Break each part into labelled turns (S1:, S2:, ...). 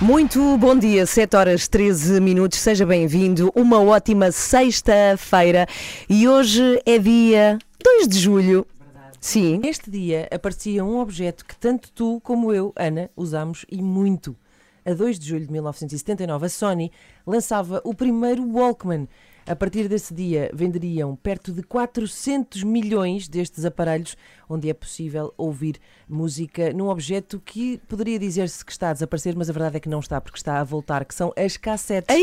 S1: Muito bom dia, 7 horas 13 minutos, seja bem-vindo. Uma ótima sexta-feira e hoje é dia 2 de julho. Sim,
S2: Neste dia aparecia um objeto que tanto tu como eu, Ana, usámos e muito. A 2 de julho de 1979, a Sony lançava o primeiro Walkman. A partir desse dia, venderiam perto de 400 milhões destes aparelhos, onde é possível ouvir música num objeto que poderia dizer-se que está a desaparecer, mas a verdade é que não está, porque está a voltar, que são as cassetes.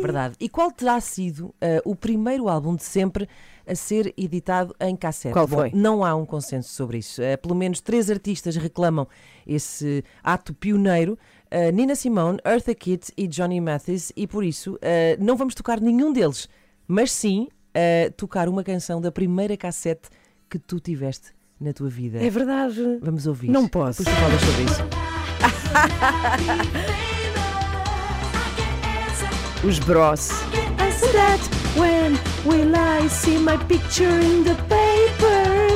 S2: Verdade. E qual terá sido ah, o primeiro álbum de sempre a ser editado em cassete?
S1: Qual
S2: Bom,
S1: foi?
S2: não há um consenso sobre isso. Eh, pelo menos três artistas reclamam esse ato pioneiro. eh, Nina Simone, Eartha Kitt e Johnny Mathis, e por isso não vamos tocar nenhum deles, mas sim eh, tocar uma canção da primeira cassete que tu tiveste na tua vida.
S1: é verdade.
S2: Vamos ouvir.
S1: Não posso.
S2: Depois tu falas sobre isso.
S1: Os Bros. I said that when will I see my picture in the papers?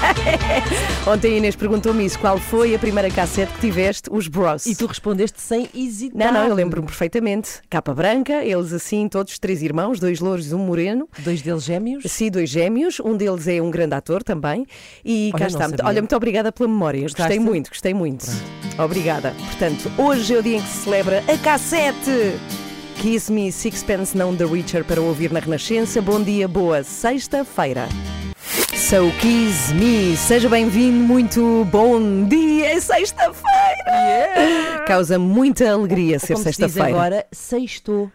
S1: Ontem a Inês perguntou-me isso. Qual foi a primeira cassete que tiveste? Os Bros.
S2: E tu respondeste sem hesitar.
S1: Não, não, eu lembro-me perfeitamente. Capa branca, eles assim, todos três irmãos, dois louros e um moreno.
S2: Dois deles gêmeos.
S1: Sim, dois gêmeos. Um deles é um grande ator também. E
S2: Olha,
S1: cá está.
S2: sabia.
S1: Olha, muito obrigada pela memória.
S2: Gostaste?
S1: Gostei muito, gostei muito. Obrigada. Portanto, hoje é o dia em que se celebra a cassete. Kiss Me Sixpence Não The Richer para ouvir na Renascença. Bom dia, boa sexta-feira. So Kiss Me, seja bem-vindo, muito bom dia, é sexta-feira! Causa muita alegria ser
S2: Como se
S1: sexta-feira.
S2: agora, sextou.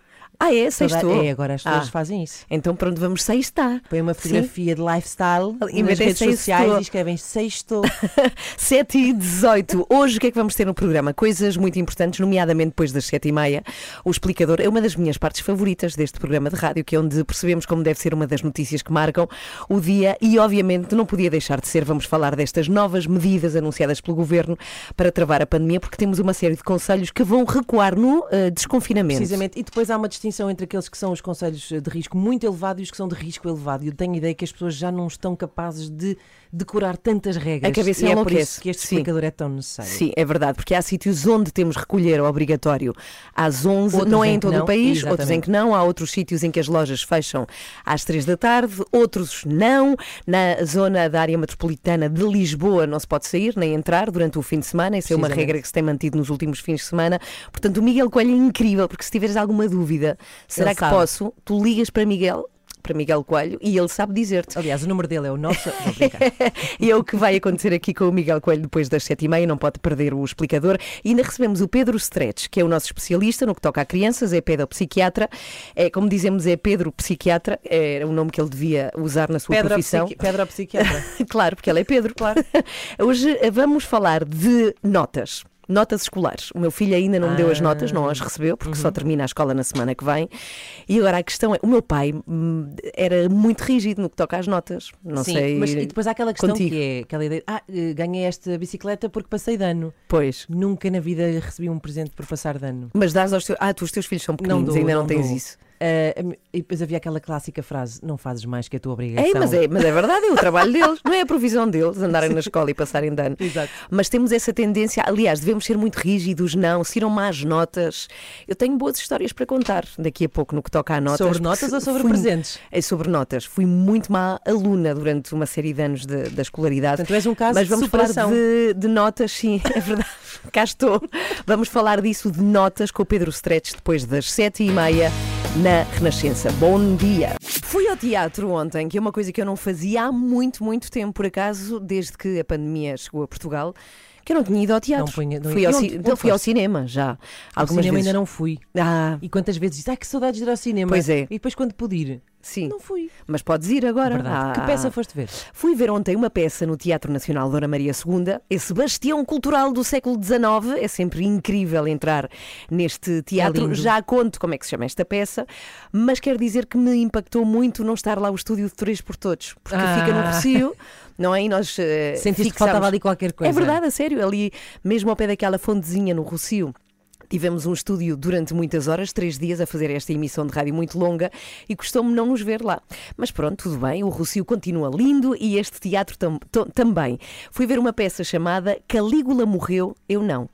S1: Ah, é? Sextou?
S2: É, agora as pessoas
S1: Ah.
S2: fazem isso.
S1: Então pronto, vamos sextar.
S2: Põe uma
S1: Sim.
S2: fotografia de lifestyle
S1: E
S2: nas redes
S1: sextou.
S2: sociais e escrevem sexto.
S1: 7 e 18. Hoje o que é que vamos ter no programa? Coisas muito importantes, nomeadamente depois das 7 e meia. O explicador é uma das minhas partes favoritas deste programa de rádio, que é onde percebemos como deve ser uma das notícias que marcam o dia e, obviamente, não podia deixar de ser. Vamos falar destas novas medidas anunciadas pelo governo para travar a pandemia, porque temos uma série de conselhos que vão recuar no eh, desconfinamento.
S2: Precisamente. E depois há uma distinção entre aqueles que são os conselhos de risco muito elevado e os que são de risco elevado. E eu tenho a ideia que as pessoas já não estão capazes de decorar tantas regras.
S1: A cabeça
S2: e é por isso que este
S1: Sim.
S2: explicador é tão necessário.
S1: Sim, é verdade, porque há sítios onde temos recolher obrigatório às 11,
S2: Outros
S1: não é
S2: em
S1: todo
S2: não,
S1: o país,
S2: exatamente.
S1: outros em que não, há outros sítios em que as lojas fecham às 3 da tarde, outros não. Na zona da área metropolitana de Lisboa não se pode sair nem entrar durante o fim de semana, isso é uma regra que se tem mantido nos últimos fins de semana. Portanto, o Miguel Coelho é incrível, porque se tiveres alguma dúvida, será
S2: Ele
S1: que
S2: sabe.
S1: posso? Tu ligas para Miguel. Para Miguel Coelho e ele sabe dizer-te.
S2: Aliás, o número dele é o nosso.
S1: E é o que vai acontecer aqui com o Miguel Coelho depois das sete e meia, não pode perder o explicador. E ainda recebemos o Pedro Stretch, que é o nosso especialista no que toca a crianças, é pedopsiquiatra. É, como dizemos, é Pedro Psiquiatra, é o nome que ele devia usar na sua
S2: Pedra,
S1: profissão.
S2: psiqui... Pedra psiquiatra.
S1: claro, porque ele é Pedro, claro. Hoje vamos falar de notas. Notas escolares. O meu filho ainda não me deu as notas, não as recebeu, porque
S2: Uhum.
S1: só termina a escola na semana que vem. E agora a questão é: o meu pai hum, era muito rígido no que toca às notas. Não
S2: Sim,
S1: sei.
S2: mas e depois há aquela questão
S1: contigo.
S2: que é aquela ideia: ah, eh, ganhei esta bicicleta porque passei dano.
S1: Pois.
S2: Nunca na vida recebi um presente por passar dano.
S1: Mas dás aos teus. Ah, tu, os teus filhos são pequeninos,
S2: dou,
S1: ainda não,
S2: não
S1: tens
S2: dou.
S1: isso.
S2: Ah, e depois havia aquela clássica frase: não fazes mais que a tua obrigação.
S1: É, mas é, mas é verdade, é o trabalho deles, não é a provisão deles andarem na escola e passarem dano.
S2: Exato.
S1: Mas temos essa tendência, aliás, devemos ser muito rígidos, não, se irão más notas. Eu tenho boas histórias para contar daqui a pouco no que toca a notas.
S2: Sobre notas ou sobre
S1: fui-
S2: presentes?
S1: É sobre notas. Fui muito má aluna durante uma série de anos de- da escolaridade.
S2: Portanto, és um caso
S1: Mas
S2: de
S1: vamos
S2: superação.
S1: falar de, de notas, sim, é verdade. Cá estou. Vamos falar disso de notas com o Pedro Stretch depois das sete e meia na Renascença. Bom dia. Fui ao teatro ontem, que é uma coisa que eu não fazia há muito, muito tempo, por acaso, desde que a pandemia chegou a Portugal. Que eu não tinha ido ao teatro.
S2: Não punha- não
S1: fui, ao,
S2: onde-
S1: então
S2: onde
S1: fui ao cinema já.
S2: Ao
S1: Algumas
S2: cinema
S1: vezes.
S2: ainda não fui.
S1: Ah,
S2: E quantas vezes disse, ah, que saudades de ir ao cinema.
S1: Pois é.
S2: E depois quando pude ir,
S1: Sim.
S2: Não fui.
S1: Mas podes ir agora.
S2: Verdade.
S1: Ah,
S2: Que peça foste ver?
S1: Fui ver ontem uma peça no Teatro Nacional Dona Maria II, esse bastião cultural do século XIX. É sempre incrível entrar neste teatro.
S2: lindo.
S1: Já conto como é que se chama esta peça, mas quero dizer que me impactou muito não estar lá o estúdio de Três por Todos, porque
S2: Ah.
S1: fica no Rocio, não é? E nós eh,
S2: Sentiste que
S1: fixámos-
S2: faltava ali qualquer coisa.
S1: É verdade, a sério, ali mesmo ao pé daquela fontezinha no Rocio. Tivemos um estúdio durante muitas horas, três dias, a fazer esta emissão de rádio muito longa e custou-me não nos ver lá. Mas pronto, tudo bem, o Rocio continua lindo e este teatro tam- to- também. Fui ver uma peça chamada Calígula Morreu, Eu Não.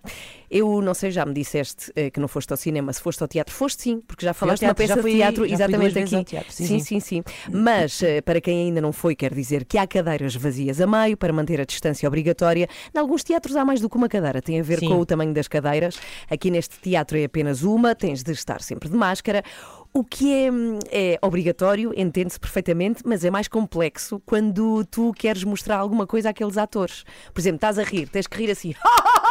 S1: Eu não sei, já me disseste eh, que não foste ao cinema, se foste ao teatro, foste sim, porque já falaste uma
S2: teatro, já
S1: peça
S2: fui-
S1: de teatro exatamente aqui.
S2: teatro, sim,
S1: sim,
S2: sim.
S1: sim, sim. Mas eh, para quem ainda não foi, quero dizer que há cadeiras vazias a meio para manter a distância obrigatória. Em alguns teatros há mais do que uma cadeira, tem a ver
S2: Sim.
S1: com o tamanho das cadeiras. Aqui neste teatro é apenas uma, tens de estar sempre de máscara. O que é, hum, é obrigatório, entende-se perfeitamente, mas é mais complexo quando tu queres mostrar alguma coisa àqueles atores. Por exemplo, estás a rir, tens que rir assim,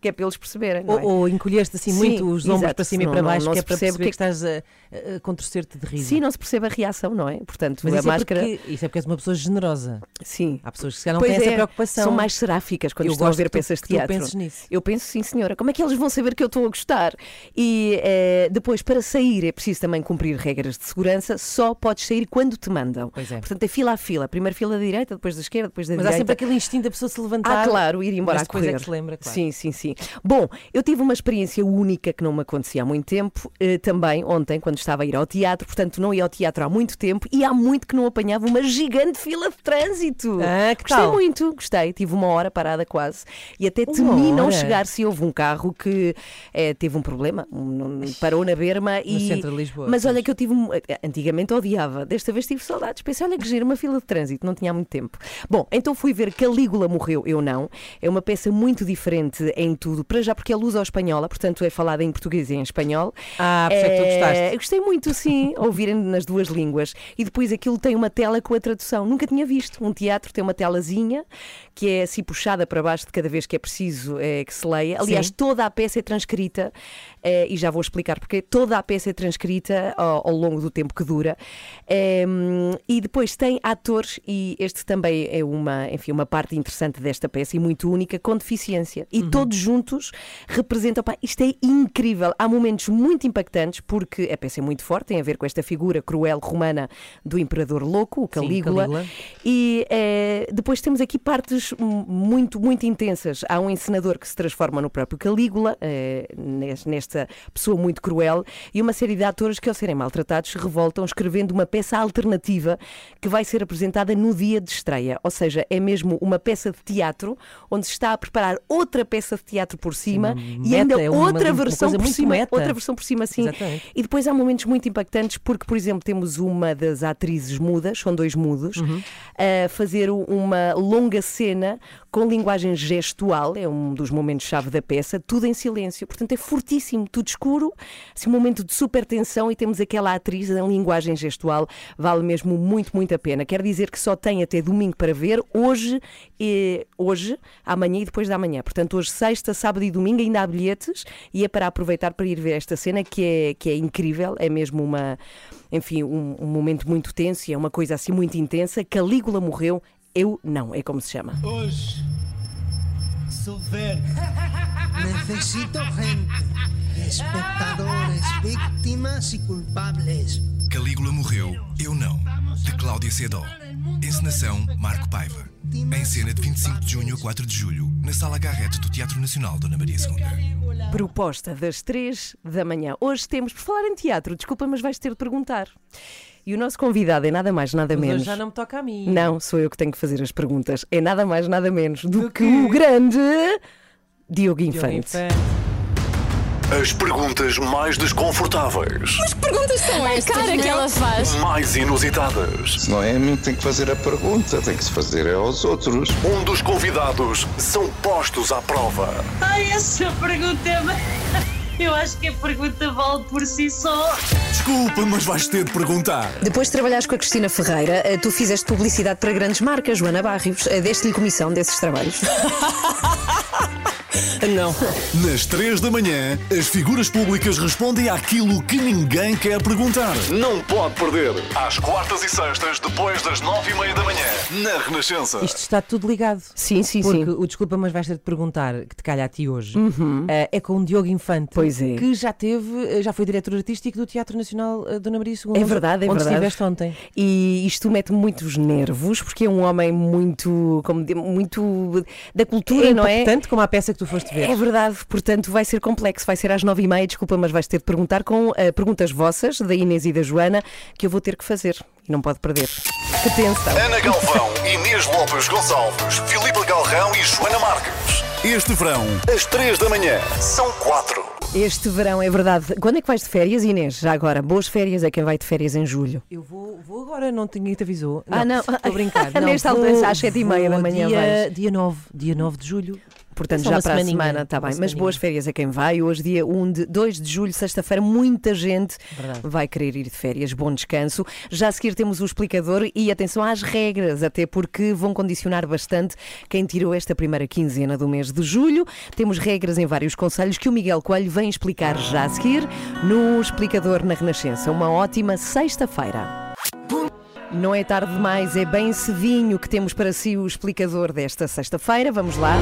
S1: que é para eles perceberem. Não é?
S2: Ou, ou encolheste assim
S1: Sim,
S2: muito os ombros
S1: exato,
S2: para cima e
S1: senão
S2: para
S1: não-
S2: baixo,
S1: não
S2: que é
S1: se
S2: para
S1: percebe
S2: perceber
S1: que-
S2: que, estás a, a- a contorcer-te de riso.
S1: Sim, não se percebe a reação, não é? Portanto,
S2: Mas
S1: a
S2: isso,
S1: máscara.
S2: é porque, isso é porque és uma pessoa generosa.
S1: Sim.
S2: Há pessoas que se calhar não
S1: Pois
S2: têm essa
S1: é,
S2: preocupação.
S1: São mais seráficas quando
S2: Eu
S1: estão a ver
S2: que tu-
S1: peças de
S2: que tu
S1: teatro.
S2: penses nisso.
S1: Eu penso, sim, senhora. Como é que eles vão saber que eu estou a gostar? E eh, depois, para sair, é preciso também cumprir regras de segurança. Só podes sair quando te mandam.
S2: Pois é.
S1: Portanto, é fila a fila. Primeiro fila da direita, depois da esquerda, depois da
S2: Mas há
S1: direita.
S2: sempre aquele instinto da pessoa se levantar.
S1: Ah, claro, ir embora
S2: mas
S1: a
S2: depois
S1: correr.
S2: é que se lembra, claro.
S1: Sim, sim, sim. Bom, eu tive uma experiência única que não me acontecia há muito tempo, eh, também ontem, quando estava a ir ao teatro, portanto não ia ao teatro há muito tempo e há muito que não apanhava uma gigante fila de trânsito.
S2: Ah, que
S1: gostei
S2: tal?
S1: muito, gostei. Tive uma hora parada quase e até
S2: Uma
S1: temi não
S2: hora?
S1: chegar se houve um carro que eh, teve um problema, um- parou na berma e.
S2: centro de Lisboa,
S1: Mas olha que eu tive. um- Antigamente odiava, desta vez tive saudades. Pensei, olha que giro, uma fila de trânsito, não tinha há muito tempo. Bom, então fui ver Calígula Morreu, Eu Não. É uma peça muito diferente em tudo, para já porque é luso-espanhola, portanto é falada em português e em espanhol.
S2: Ah, por isso é que tu gostaste.
S1: Eu gostei muito, sim, ouvirem nas duas línguas. E depois aquilo tem uma tela com a tradução. Nunca tinha visto. Um teatro tem uma telazinha que é assim puxada para baixo de cada vez que é preciso eh, que se leia. Aliás,
S2: Sim.
S1: toda a peça é transcrita eh, e já vou explicar porque toda a peça é transcrita ao, ao longo do tempo que dura. Em, e depois tem atores, e este também é uma, enfim, uma parte interessante desta peça e muito única, com deficiência. E
S2: Uhum.
S1: todos juntos representam. pá, isto é incrível. Há momentos muito impactantes porque a peça é muito forte, tem a ver com esta figura cruel romana do imperador louco, o Calígula.
S2: Calígula.
S1: E eh, depois temos aqui partes muito, muito intensas. Há um encenador que se transforma no próprio Calígula, eh, nesta pessoa muito cruel, e uma série de atores que, ao serem maltratados, se revoltam escrevendo uma peça alternativa que vai ser apresentada no dia de estreia. Ou seja, é mesmo uma peça de teatro onde se está a preparar outra peça de teatro por cima e
S2: meta,
S1: ainda
S2: é uma-
S1: outra
S2: uma
S1: versão
S2: coisa
S1: por cima.
S2: meta.
S1: Outra versão por cima, sim.
S2: Exatamente.
S1: E depois há momentos muito impactantes porque, por exemplo, temos uma das atrizes mudas, são dois mudos,
S2: Uhum.
S1: a fazer uma longa cena com linguagem gestual, é um dos momentos-chave da peça, tudo em silêncio. Portanto, é fortíssimo, tudo escuro, assim, um momento de super tensão e temos aquela atriz em linguagem gestual, vale mesmo muito, muito a pena. Quer dizer que só tem até domingo para ver, hoje, e, hoje, amanhã e depois da manhã. Portanto, hoje, sexta, sábado e domingo, ainda há bilhetes e é para aproveitar para ir ver esta cena que é, que é incrível, é mesmo uma, enfim, um, um momento muito tenso e é uma coisa assim muito intensa. Calígula morreu, eu não, é como se chama.
S3: Hoje, Sofer, necesito gente, espectadores, víctimas y culpables.
S4: Calígula morreu, eu não. De Cláudia Sedó. Encenação Marco Paiva. Em cena de 25 de junho a 4 de julho, na Sala Garrett do Teatro Nacional Dona Maria II.
S1: Proposta das três da manhã. Hoje temos, por falar em teatro, desculpa, mas vais ter de perguntar. E o nosso convidado é nada mais, nada
S2: Mas
S1: menos.
S2: hoje já não me toca a mim.
S1: Não, sou eu que tenho que fazer as perguntas. É nada mais, nada menos do que o grande Diogo
S2: Diogo
S1: Infante.
S5: As perguntas mais desconfortáveis,
S6: perguntas são estas? cara que ela faz.
S5: mais inusitadas.
S7: Se não é a mim que tem que fazer a pergunta, tem que se fazer é aos outros.
S5: Um dos convidados são postos à prova.
S6: Ai, essa pergunta é. Eu acho que a pergunta vale por si só.
S5: Desculpa, mas vais ter de perguntar.
S1: Depois de trabalhares com a Cristina Ferreira, eh, tu fizeste publicidade para grandes marcas, Joana Barrios. Eh, Deste-lhe comissão desses trabalhos.
S2: Não.
S5: Nas 3 da manhã, as figuras públicas respondem àquilo que ninguém quer perguntar. Não pode perder. Às quartas e sextas, depois das 9 e meia da manhã, na Renascença.
S2: Isto está tudo ligado.
S1: Sim, sim,
S2: Porque
S1: sim.
S2: o Desculpa, mas vais ter de perguntar, que te calha a ti hoje, eh, é com o Diogo Infante,
S1: Pois é.
S2: que já teve, eh, já foi diretor artístico do Teatro Nacional eh, Dona Maria II.
S1: É verdade, é
S2: onde
S1: verdade.
S2: estiveste ontem.
S1: E isto mete muitos nervos, porque é um homem muito, como muito da cultura,
S2: É
S1: não é?
S2: tanto como a peça que tu foste ver.
S1: É verdade, portanto vai ser complexo, vai ser às nove e meia, desculpa, mas vais ter de perguntar com eh, perguntas vossas, da Inês e da Joana, que eu vou ter que fazer e não pode perder. Que tensão!
S5: Ana Galvão, Inês Lopes Gonçalves, Filipe Galrão e Joana Marques. Este verão, às 3 da manhã, são 4.
S1: Este verão é verdade. Quando é que vais de férias, Inês? Já agora, boas férias é quem vai de férias em julho.
S2: Eu vou, vou agora, não tinha te avisou.
S1: Ah, não.
S2: Estou a brincar. Não,
S1: Nesta altura, às sete e meia da manhã
S2: dia,
S1: vais.
S2: dia 9, dia 9 de julho.
S1: Portanto, já para a
S2: semaninha,
S1: semana, está
S2: uma
S1: bem. Mas
S2: semaninha.
S1: boas férias a quem vai. Hoje, dia 1 de 2 de julho, sexta-feira, muita gente
S2: Verdade.
S1: vai querer ir de férias. Bom descanso. Já a seguir temos o explicador e atenção às regras, até porque vão condicionar bastante quem tirou esta primeira quinzena do mês de julho. Temos regras em vários conselhos que o Miguel Coelho vem explicar já a seguir no Explicador na Renascença. Uma ótima sexta-feira. Não é tarde demais, é bem cedinho que temos para si o explicador desta sexta-feira. Vamos lá.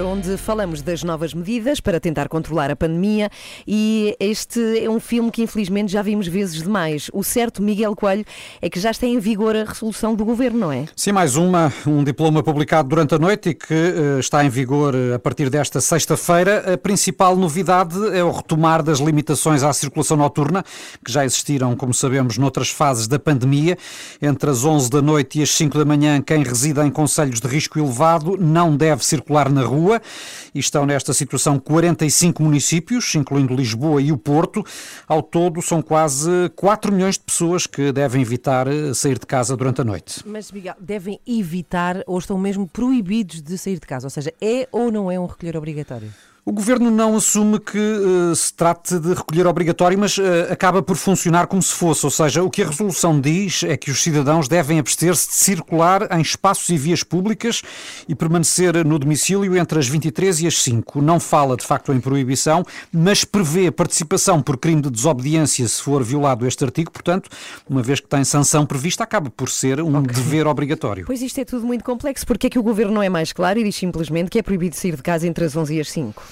S1: Onde falamos das novas medidas para tentar controlar a pandemia e este é um filme que infelizmente já vimos vezes demais. O certo, Miguel Coelho, é que já está em vigor a resolução do governo, não é?
S8: Sim, mais uma, um diploma publicado durante a noite e que eh, está em vigor eh, a partir desta sexta-feira. A principal novidade é o retomar das limitações à circulação noturna, que já existiram, como sabemos, noutras fases da pandemia. Entre as 11 da noite e as 5 da manhã, quem reside em conselhos de risco elevado não deve circular na rua. E estão nesta situação 45 municípios, incluindo Lisboa e o Porto. Ao todo, são quase 4 milhões de pessoas que devem evitar eh, sair de casa durante a noite.
S2: Mas, Miguel, devem evitar ou estão mesmo proibidos de sair de casa? Ou seja, é ou não é um recolher obrigatório?
S8: O governo não assume que eh, se trate de recolher obrigatório, mas eh, acaba por funcionar como se fosse. Ou seja, o que a resolução diz é que os cidadãos devem abster-se de circular em espaços e vias públicas e permanecer no domicílio entre as 23 e as 5. Não fala de facto em proibição, mas prevê participação por crime de desobediência se for violado este artigo. Portanto, uma vez que tem sanção prevista, acaba por ser um dever obrigatório.
S1: Pois isto é tudo muito complexo. Porque é que o governo não é mais claro e diz simplesmente que é proibido sair de casa entre as 11 e as 5?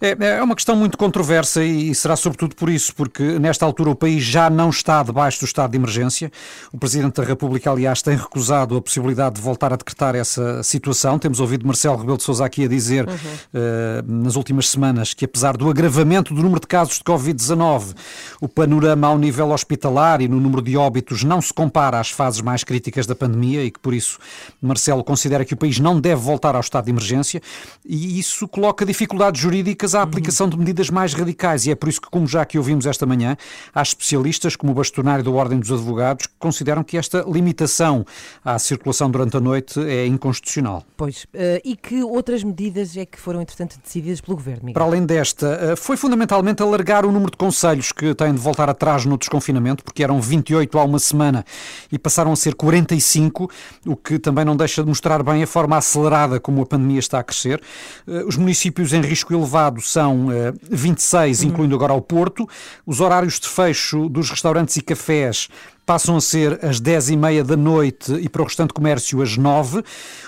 S8: É, é uma questão muito controversa e será sobretudo por isso, porque nesta altura o país já não está debaixo do estado de emergência. O Presidente da República, aliás, tem recusado a possibilidade de voltar a decretar essa situação. Temos ouvido Marcelo Rebelo de Sousa aqui a dizer eh, nas últimas semanas que apesar do agravamento do número de casos de Covid-19, o panorama ao nível hospitalar e no número de óbitos não se compara às fases mais críticas da pandemia e que por isso Marcelo considera que o país não deve voltar ao estado de emergência e isso coloca dificuldades jurídicas à aplicação de medidas mais radicais e é por isso que, como já que ouvimos esta manhã, há especialistas como o bastonário da Ordem dos Advogados que consideram que esta limitação à circulação durante a noite é inconstitucional.
S2: Pois. eh, e que outras medidas é que foram, entretanto, decididas pelo governo, Miguel?
S8: Para além desta, eh, foi fundamentalmente alargar o número de conselhos que têm de voltar atrás no desconfinamento, porque eram 28 há uma semana e passaram a ser 45, o que também não deixa de mostrar bem a forma acelerada como a pandemia está a crescer. Eh, Os municípios em risco elevado são eh, 26, incluindo agora o Porto. Os horários de fecho dos restaurantes e cafés passam a ser às 10 e meia da noite e para o restante comércio às 9.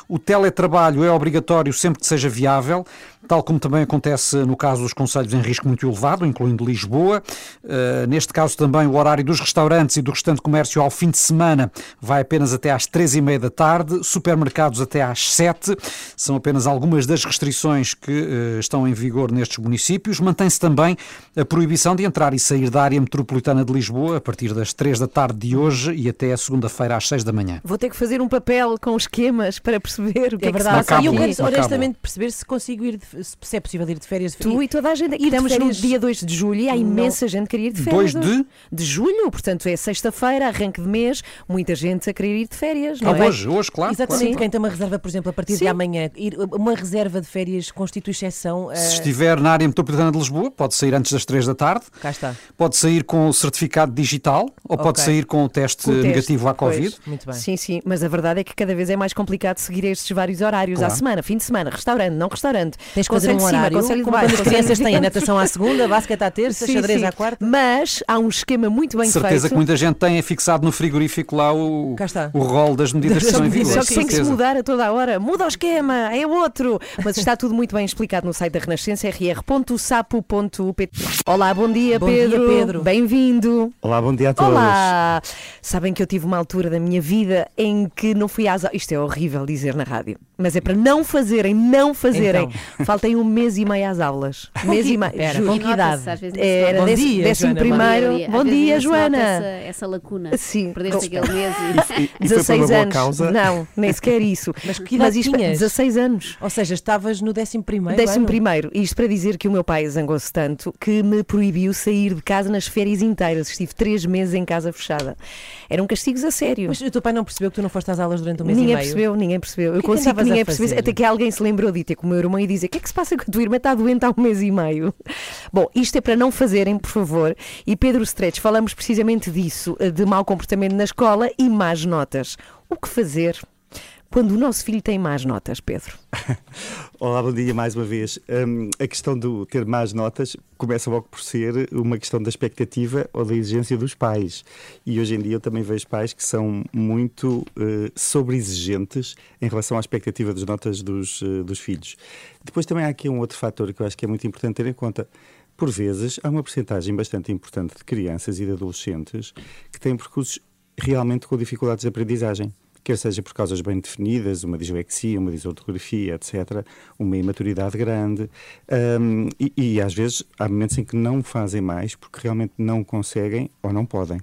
S8: O teletrabalho é obrigatório sempre que seja viável, tal como também acontece no caso dos conselhos em risco muito elevado, incluindo Lisboa. Uh, neste caso também o horário dos restaurantes e do restante comércio ao fim de semana vai apenas até às 3 e meia da tarde, supermercados até às 7. São apenas algumas das restrições que uh, estão em vigor nestes municípios. Mantém-se também a proibição de entrar e sair da área metropolitana de Lisboa a partir das 3 da tarde de de hoje e até a segunda-feira às 6 da manhã.
S1: Vou ter que fazer um papel com esquemas para perceber o que é,
S2: É
S1: que se
S2: verdade.
S1: passa
S2: E eu quero honestamente perceber se consigo ir, de, se é possível ir de férias.
S1: Tu e toda a gente.
S2: Ir de
S1: Estamos no
S2: férias-
S1: dia 2 de julho e há imensa gente que queria ir de férias.
S8: 2 de?
S1: De julho, portanto é sexta-feira, arranque de mês, muita gente a querer ir de férias. Não
S8: Ah,
S1: é?
S8: hoje, hoje, claro.
S2: Exatamente,
S8: claro.
S2: quem tem uma reserva, por exemplo, a partir
S1: Sim.
S2: de amanhã, ir, uma reserva de férias constitui exceção.
S8: Se
S2: eh,
S8: estiver na área metropolitana de Lisboa, pode sair antes das 3 da tarde.
S2: Cá está.
S8: Pode sair com o certificado digital ou pode
S2: Ok.
S8: sair com o teste
S1: Com o teste,
S8: negativo à
S1: pois.
S8: Covid.
S2: Muito bem.
S1: Sim, sim, mas a verdade é que cada vez é mais complicado seguir estes vários horários
S8: Claro.
S1: à semana, fim de semana, restaurante, não restaurante.
S2: Tens que fazer um
S1: cima,
S2: horário,
S1: conselho de
S2: como
S1: baixo,
S2: quando as crianças têm natação à segunda, basquete à terça,
S1: Sim,
S2: xadrez
S1: sim.
S2: à quarta.
S1: Mas há um esquema muito bem
S8: certeza
S1: feito.
S8: que muita gente tem fixado no frigorífico lá o, o rol das medidas que estão em vigor.
S1: Só que tem que se
S8: certeza.
S1: mudar a toda a hora. Muda o esquema, é outro. Mas está tudo muito bem explicado no site da Renascença, rr.sapo.pt. Olá, bom dia,
S2: Bom
S1: Pedro.
S2: dia, Pedro.
S1: Bem-vindo.
S9: Olá, bom dia a todos.
S1: Olá! Sabem que eu tive uma altura da minha vida em que não fui às aulas. Isto é horrível dizer na rádio, mas é para não fazerem, não fazerem. Faltem um mês e meio às aulas. mês e meio. Juro.
S2: com que idade?
S10: Não
S1: Era.
S2: Bom
S1: décimo,
S2: dia,
S1: décimo
S2: Joana, bom
S1: primeiro.
S10: dia.
S1: Bom dia,
S10: se nota
S1: Joana.
S10: Essa, essa lacuna.
S1: Sim.
S10: Perdeste aquele mês e.
S9: E, e foi por
S1: 16
S9: uma boa
S1: anos.
S9: causa.
S1: Não, nem sequer isso.
S2: Mas que idade
S1: isto,
S2: tinhas?
S1: 16 anos.
S2: Ou seja, estavas no décimo primeiro
S1: Décimo
S2: ano?
S1: primeiro, isto para dizer que o meu pai zangou-se tanto que me proibiu sair de casa nas férias inteiras. Estive três meses em casa fechada. Eram castigos a sério.
S2: Mas o teu pai não percebeu que tu não foste às aulas durante um mês
S1: Ninguém
S2: e meio?
S1: percebeu, ninguém percebeu. Eu
S2: que
S1: consigo que ninguém percebesse, até que alguém se lembrou de ter com o meu irmão e dizer: O que é que se passa com a tua irmã? Está doente há um mês e meio. Bom, isto é para não fazerem, por favor. E Pedro Stretch, falamos precisamente disso, de mau comportamento na escola e más notas. O que fazer quando o nosso filho tem más notas, Pedro?
S9: Olá, bom dia mais uma vez. Hum, a questão do ter más notas começa logo por ser uma questão da expectativa ou da exigência dos pais. E hoje em dia eu também vejo pais que são muito eh, sobre-exigentes em relação à expectativa das notas dos, eh, dos filhos. Depois também há aqui um outro fator que eu acho que é muito importante ter em conta. Por vezes, há uma porcentagem bastante importante de crianças e de adolescentes que têm percursos realmente com dificuldades de aprendizagem. Quer seja por causas bem definidas, uma dislexia, uma disortografia, etc., uma imaturidade grande. Hum, e, e às vezes há momentos em que não fazem mais porque realmente não conseguem ou não podem.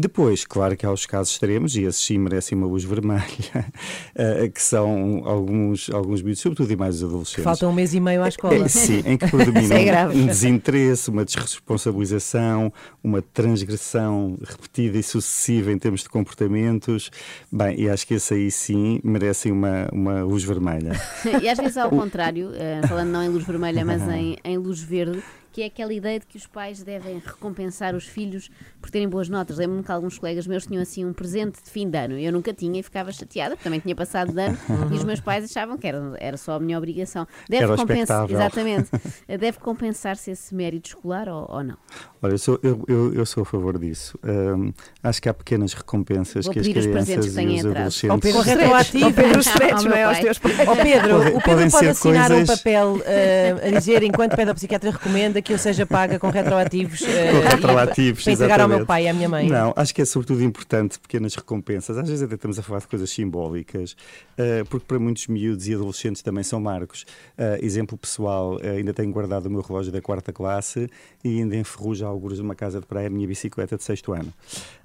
S9: Depois, claro que há os casos extremos, e esses sim merecem uma luz vermelha, eh, que são alguns, alguns miúdos, sobretudo e mais os adolescentes.
S2: Falta um mês e meio à escola.
S9: Eh, Sim, em que
S1: é
S9: predomina
S1: grave.
S9: um desinteresse, uma desresponsabilização, uma transgressão repetida e sucessiva em termos de comportamentos. Bem, e acho que esse aí sim merecem uma, uma luz vermelha.
S10: E às vezes ao contrário, eh, falando não em luz vermelha, mas em, em luz verde, que é aquela ideia de que os pais devem recompensar os filhos por terem boas notas. Lembro-me que alguns colegas meus tinham assim um presente de fim de ano. Eu nunca tinha e ficava chateada, porque também tinha passado de ano e os meus pais achavam que era, era só a minha obrigação. Deve
S9: Era
S10: compensar, exatamente. Deve compensar-se esse mérito escolar ou, ou não?
S9: Olha, eu sou, eu, eu, eu sou a favor disso. Hum, acho que há pequenas recompensas
S10: Vou
S9: que as
S10: pedir os presentes
S9: crianças
S10: que
S9: e
S10: têm
S9: os
S10: atrás.
S1: Ao
S9: adolescentes...
S1: Pedro Stretch, ao Pedro
S10: Ao
S1: não é? Aos teus pais.
S2: Pedro, o Pedro
S9: podem
S2: pode assinar um
S9: coisas-
S2: papel eh, a dizer, enquanto pede ao psiquiatra, recomenda que eu seja paga com retroativos. eh,
S9: Com
S2: e-
S9: retroativos,
S2: Para entregar ao meu
S9: exatamente.
S2: pai e à minha mãe.
S9: Não, acho que é sobretudo importante pequenas recompensas. Às vezes até estamos a falar de coisas simbólicas, eh, porque para muitos miúdos e adolescentes também são marcos. Eh, exemplo pessoal, eh, ainda tenho guardado o meu relógio da quarta classe e ainda enferrujo alguns de uma casa de praia a minha bicicleta de sexto ano.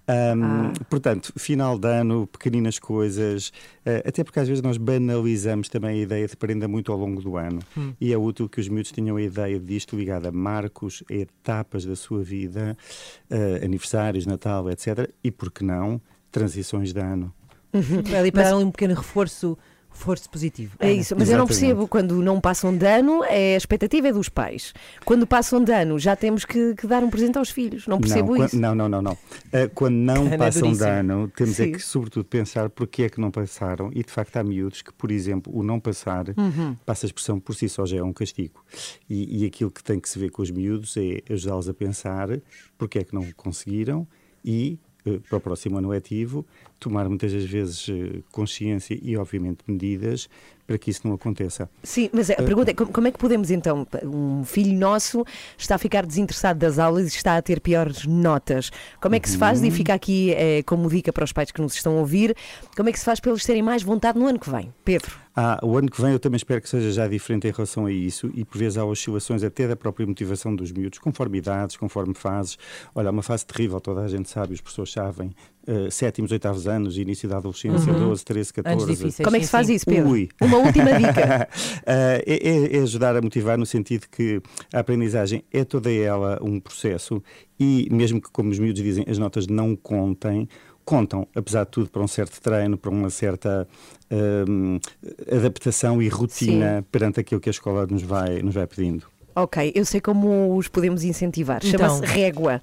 S9: Ahm, Portanto, final de ano, pequeninas coisas, eh, até porque às vezes nós banalizamos também a ideia de prenda muito ao longo do ano
S2: Hum.
S9: e é útil que os miúdos tenham a ideia disto ligada a marcos, a etapas da sua vida, eh, aniversários, Natal, etc. E, por que não, transições de ano.
S2: Para ali para dar um pequeno reforço, reforço positivo.
S1: É isso, mas eu não
S9: Exatamente.
S1: percebo quando não passam de ano, é, a expectativa é dos pais. Quando passam de ano, já temos que, que dar um presente aos filhos. Não percebo
S9: não,
S1: isso.
S9: Não, não, não, não. Eh, quando não
S2: Ana é
S9: passam de ano, temos é
S1: Sim.
S9: que, sobretudo, pensar porque é que não passaram. E, de facto, há miúdos que, por exemplo, o não passar,
S1: Uhum.
S9: passa a expressão por si só já é um castigo. E, e aquilo que tem que se ver com os miúdos é ajudá-los a pensar porque é que não conseguiram e, para o próximo ano letivo, tomar muitas das vezes eh, consciência e, obviamente, medidas para que isso não aconteça.
S1: Sim, mas a pergunta é como, é que podemos então, um filho nosso está a ficar desinteressado das aulas e está a ter piores notas. Como é que se faz?
S9: Uhum.
S1: E fica aqui eh, como dica para os pais que nos estão a ouvir, como é que se faz para eles terem mais vontade no ano que vem? Pedro.
S9: Há, o ano que vem eu também espero que seja já diferente em relação a isso e por vezes há oscilações até da própria motivação dos miúdos, conforme idades, conforme fases. Olha, há uma fase terrível, toda a gente sabe, os professores sabem, eh, sétimos, oitavos anos, início da adolescência,
S1: Uhum.
S9: 12, 13, 14.
S1: Anos difíceis, Como é que se faz isso, Pedro?
S9: Ui.
S1: Uma última dica.
S9: É, é- é ajudar a motivar no sentido que a aprendizagem é toda ela um processo e mesmo que, como os miúdos dizem, as notas não contem, contam, apesar de tudo, para um certo treino, para uma certa hum, adaptação e rotina perante aquilo que a escola nos vai, nos vai pedindo.
S1: Ok, eu sei como os podemos incentivar.
S2: Então.
S1: Chama-se régua.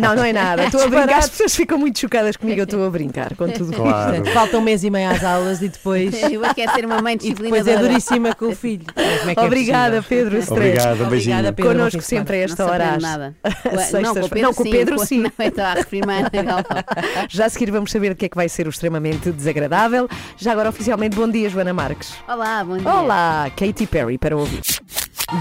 S1: Não, não é nada. Estou a brincar. As pessoas ficam muito chocadas comigo. Eu estou a brincar com tudo
S9: Claro.
S1: isto.
S2: Falta um mês e meio às aulas e depois.
S10: Eu quero ser uma mãe
S2: E
S10: disciplinadora.
S2: depois é duríssima com o filho. Como é que é
S1: Obrigada,
S2: possível?
S1: Pedro Estrela.
S9: Obrigado, um beijinho.
S2: Obrigada, Pedro.
S1: Connosco sempre a esta hora. às-
S10: nada. Não, com o Pedro
S1: Não, com o
S10: sim.
S1: Pedro sim.
S10: Não, a Ana Galvão.
S1: Já a seguir vamos saber o que é que vai ser o extremamente desagradável. Já agora oficialmente bom dia, Joana Marques.
S10: Olá, bom dia.
S1: Olá, Katy Perry para ouvir.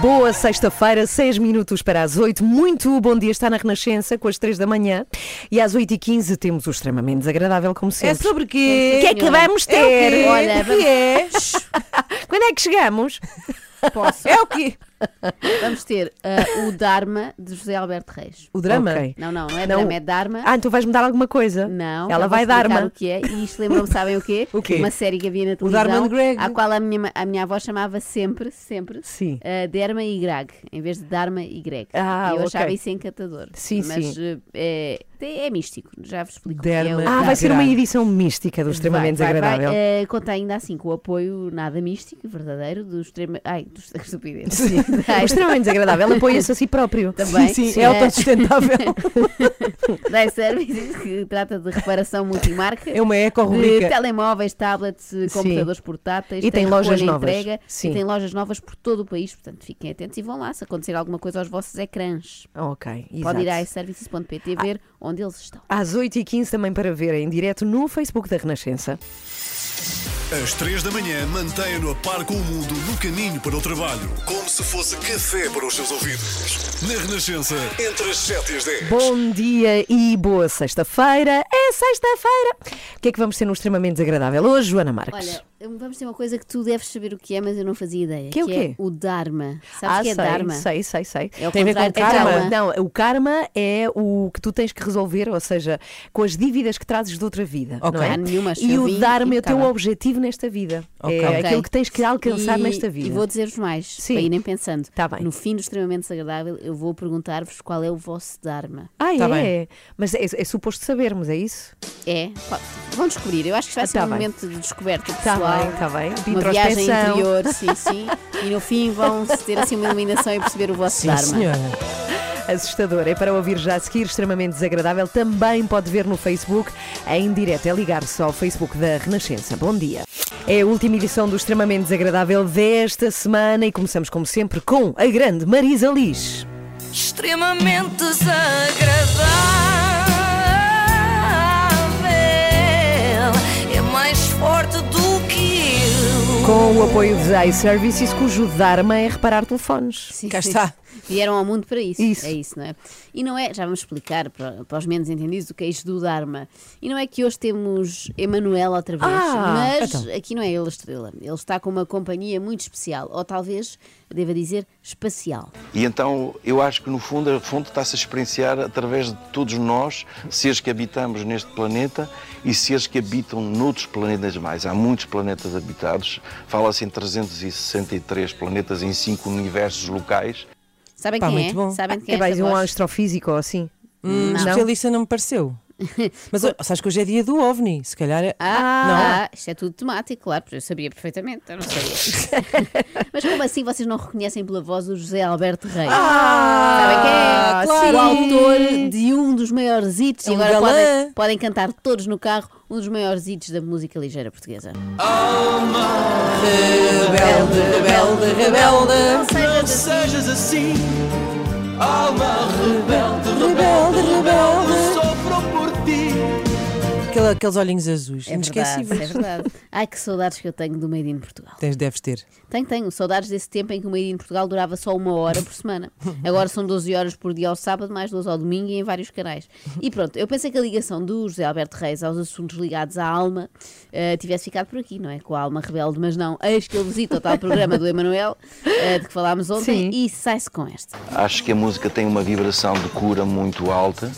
S1: Boa sexta-feira, 6 minutos para as 8. Muito bom dia, está na Renascença com as 3 da manhã. E às 8 e 15 temos o extremamente desagradável, como
S2: É
S1: sempre.
S2: sobre quê?
S1: O que é que vamos
S2: É o quê?
S1: ter?
S10: Olha,
S2: O que é?
S1: Quando é que chegamos?
S10: Posso?
S2: É o quê?
S10: Vamos ter ah, o Dharma de José Alberto Reis.
S2: O drama?
S1: Ok.
S10: Não, não, não é
S1: Não.
S10: Dharma, é Dharma.
S1: Ah, então vais-me dar alguma coisa?
S10: Não,
S1: Ela vai dar-me.
S10: o que é. E isto lembram-me, sabem o quê?
S2: O quê?
S10: Uma série que havia na
S2: O Dharma
S10: televisão,
S2: and Greg.
S10: à qual a minha, a minha avó chamava sempre, sempre,
S1: Sim.
S10: uh, Derma e Greg, em vez de Dharma e Greg.
S1: Ah,
S10: e eu
S1: ok.
S10: achava isso encantador.
S1: Sim,
S10: Mas
S1: sim.
S10: uh, é, é místico, já vos explico. que
S2: Derma
S10: é o
S1: Ah,
S2: Ah,
S1: vai ser uma edição mística do extremamente
S10: Vai, vai, vai.
S1: desagradável.
S10: Eh, conta ainda assim com o apoio nada místico, verdadeiro, do extrema. Ai, do estupidez.
S1: Sim. Extremamente desagradável apoia-se a si próprio.
S10: Também.
S2: Sim, sim, é autossustentável.
S10: da iServices, que trata de reparação multimarca.
S2: É uma
S10: de
S2: eco-rubrica.
S10: telemóveis, tablets, computadores portáteis.
S1: E tem lojas
S10: recolha e
S1: novas.
S10: Entrega,
S1: Sim.
S10: E tem lojas novas por todo o país, portanto fiquem atentos e vão lá se acontecer alguma coisa aos vossos ecrãs.
S1: Ok,
S10: Pode ir
S1: exato.
S10: a iServices.pt ver onde eles estão.
S1: Às 8h15 também para ver em direto no Facebook da Renascença.
S5: Às 3 da manhã, mantenha-no a par com o mundo no caminho para o trabalho. Como se fosse café para os seus ouvidos. Na Renascença, entre as 7 e as 10.
S1: Bom dia e boa sexta-feira. É sexta-feira. O que é que vamos ter no extremamente desagradável hoje, Joana Marques?
S10: Olha, vamos ter uma coisa que tu deves saber o que é, mas eu não fazia ideia.
S1: Que é o quê?
S10: o Dharma. Sabes
S1: ah,
S10: o que é
S1: sei,
S10: Dharma?
S1: sei, sei, sei.
S10: É o
S2: Tem a ver com
S10: contrário de
S2: karma?
S1: Não, o karma é o que tu tens que resolver, ou seja, com as dívidas que trazes de outra vida.
S2: Ok.
S1: Não é?
S10: Há nenhuma,
S1: E o Dharma é o teu objetivo nesta vida.
S2: Ok.
S1: É aquilo que tens que alcançar
S10: E-
S1: nesta vida.
S10: E vou dizer-vos mais,
S1: Sim.
S10: para irem pensando.
S1: Tá bem.
S10: No fim do extremamente desagradável, eu vou perguntar-vos qual é o vosso Dharma.
S1: Ah,
S2: Tá
S1: é?
S2: bem.
S1: Mas é, é suposto sabermos, é isso?
S10: É? Pá, Vão descobrir. Eu acho que isto vai
S1: Ah,
S10: ser
S1: tá
S10: um
S1: bem.
S10: momento de descoberta
S1: Está
S10: pessoal.
S1: bem, está bem. De
S10: Uma viagem interior, sim, sim. E no fim vão ter assim uma iluminação e perceber o vosso
S2: Sim,
S10: Dharma.
S2: senhora.
S1: Assustador. É para ouvir já a seguir, extremamente desagradável. Também pode ver no Facebook, em direto. É ligar-se ao Facebook da Renascença. Bom dia. É a última edição do Extremamente Desagradável desta semana e começamos, como sempre, com a grande Marisa Liz.
S11: Extremamente desagradável.
S1: Com o apoio de iServices, cujo Dharma é reparar telefones.
S10: Sim,
S2: Cá
S10: sim.
S2: está.
S10: Vieram ao mundo para isso.
S1: Isso.
S10: É isso, não é? E não é, já vamos explicar para, para os menos entendidos o que é isto do Dharma. E não é que hoje temos Emanuel outra vez,
S1: Ah,
S10: mas
S1: então.
S10: aqui não é ele a estrela. Ele está com uma companhia muito especial, ou talvez, deva dizer, espacial.
S12: E então eu acho que no fundo a fonte está-se a experienciar através de todos nós, seres que habitamos neste planeta e seres que habitam noutros planetas mais. Há muitos planetas habitados, fala-se em 363 planetas em cinco universos locais.
S10: Sabem
S1: Pá,
S10: quem
S1: muito
S10: é?
S1: bom.
S10: Sabem de quem
S1: É
S10: é
S1: mais um
S10: voz?
S1: astrofísico ou assim?
S2: Hum,
S10: Não.
S2: especialista não me pareceu. Mas sabes que hoje é dia do OVNI, se calhar é.
S10: Ah, isto é tudo temático, claro, porque eu sabia perfeitamente, eu não sabia. Mas como assim vocês não reconhecem pela voz o José Alberto Reis? Sabem quem é?
S2: claro.
S10: O autor de um dos maiores hits
S2: É
S10: e
S2: um
S10: agora
S2: galã.
S10: podem, podem cantar todos no carro um dos maiores hits da música ligeira portuguesa.
S2: Rebelde, rebelde, rebelde.
S10: Não sejas
S11: assim, alma rebelde,
S2: Aquele- aqueles olhinhos azuis.
S10: É verdade, é verdade. Ai, que saudades que eu tenho do Made in Portugal.
S2: Tens, deves ter.
S10: Tenho, tenho. Saudades desse tempo em que o Made in Portugal durava só uma hora por semana. Agora são 12 horas por dia ao sábado, mais 12 ao domingo e em vários canais. E pronto, eu pensei que a ligação do José Alberto Reis aos assuntos ligados à alma eh, tivesse ficado por aqui, não é? Com a alma rebelde, mas não. Eis que ele visita o tal programa do Emanuel, eh, de que falámos ontem, e sai-se com esta.
S12: Acho que a música tem uma vibração de cura muito alta.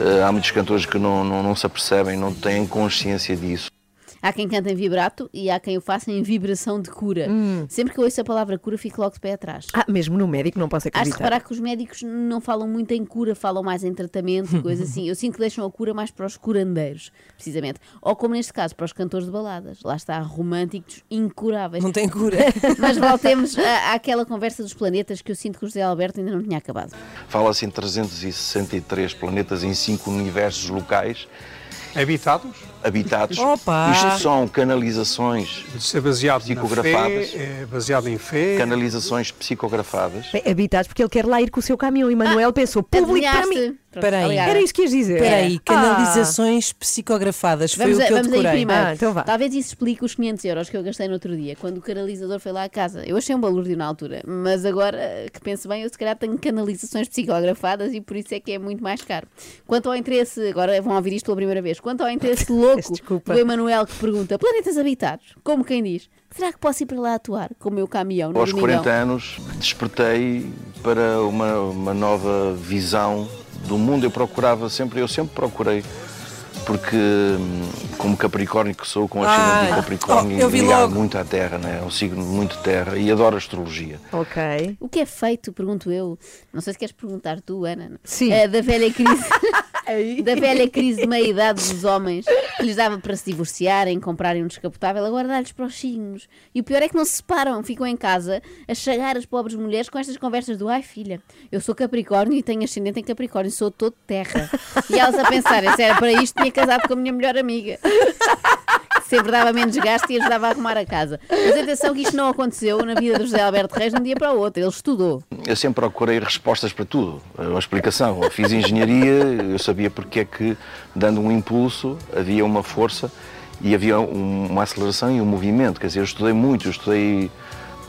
S12: Eh, há muitos cantores que não, não, não se apercebem, não têm consciência disso.
S10: Há quem canta em vibrato e há quem o faça em vibração de cura. Sempre que eu ouço a palavra cura, fico logo de pé atrás.
S1: Ah, mesmo no médico não posso acreditar.
S10: reparar que os médicos não falam muito em cura, falam mais em tratamento e coisas assim. Eu sinto que deixam a cura mais para os curandeiros, precisamente. Ou como neste caso, para os cantores de baladas. Lá está, românticos incuráveis.
S2: Não tem cura.
S10: Mas voltemos à- àquela conversa dos planetas que eu sinto que o José Alberto ainda não tinha acabado.
S12: Fala-se em 363 planetas em cinco universos locais.
S13: Habitados?
S12: Habitados.
S13: Opa!
S12: Isto são canalizações
S13: Ser baseado
S12: psicografadas.
S13: fé, é baseado em fé.
S12: Canalizações psicografadas.
S1: Bem, habitados porque ele quer lá ir com o seu caminhão e Manuel pensou, público para mim.
S10: Pronto,
S2: Espera aí.
S10: obrigada.
S1: Era isso que ias dizer.
S2: Espera aí,
S1: Ah.
S2: canalizações psicografadas. Foi
S10: Vamos,
S2: o
S10: a-
S2: que eu
S10: vamos aí
S2: decorei.
S10: primeiro.
S1: Ah, então vá.
S10: Talvez isso explique os 500 euros que eu gastei no outro dia, quando o canalizador foi lá à casa. Eu achei um balúrdio na altura, mas agora que penso bem, eu se calhar tenho canalizações psicografadas e por isso é que é muito mais caro. Quanto ao interesse, agora vão ouvir isto pela primeira vez, quanto ao interesse louco
S1: Desculpa.
S10: do Emanuel que pergunta: planetas habitados? Como quem diz? Será que posso ir para lá atuar com o meu caminhão no
S12: Aos
S10: domingão?
S12: 40 anos despertei para uma, uma nova visão do mundo. Eu procurava sempre, eu sempre procurei, porque como Capricórnio que sou, com ascendente
S2: Ah,
S12: em Capricórnio,
S2: oh, logo.
S12: muito à Terra, né? é um signo muito Terra e adoro astrologia.
S1: Ok.
S10: O que é feito, pergunto eu, não sei se queres perguntar tu, Ana,
S1: Sim.
S10: Eh, da velha crise da velha crise de meia-idade dos homens que lhes dava para se divorciarem, comprarem um descapotável, agora dá-lhes para os signos. E o pior é que não se separam, ficam em casa a chagar as pobres mulheres com estas conversas do ai filha, eu sou Capricórnio e tenho ascendente em Capricórnio, sou todo terra. E elas a pensarem, se era para isto, tinha casado com a minha melhor amiga. Sempre dava menos gasto e ajudava a arrumar a casa. Mas atenção que isto não aconteceu na vida do José Alberto Reis de um dia para o outro. Ele estudou.
S12: Eu sempre procurei respostas para tudo, uma explicação. Eu fiz engenharia, eu sabia porque é que, dando um impulso, havia uma força e havia um- uma aceleração e um movimento. Quer dizer, eu estudei muito, eu estudei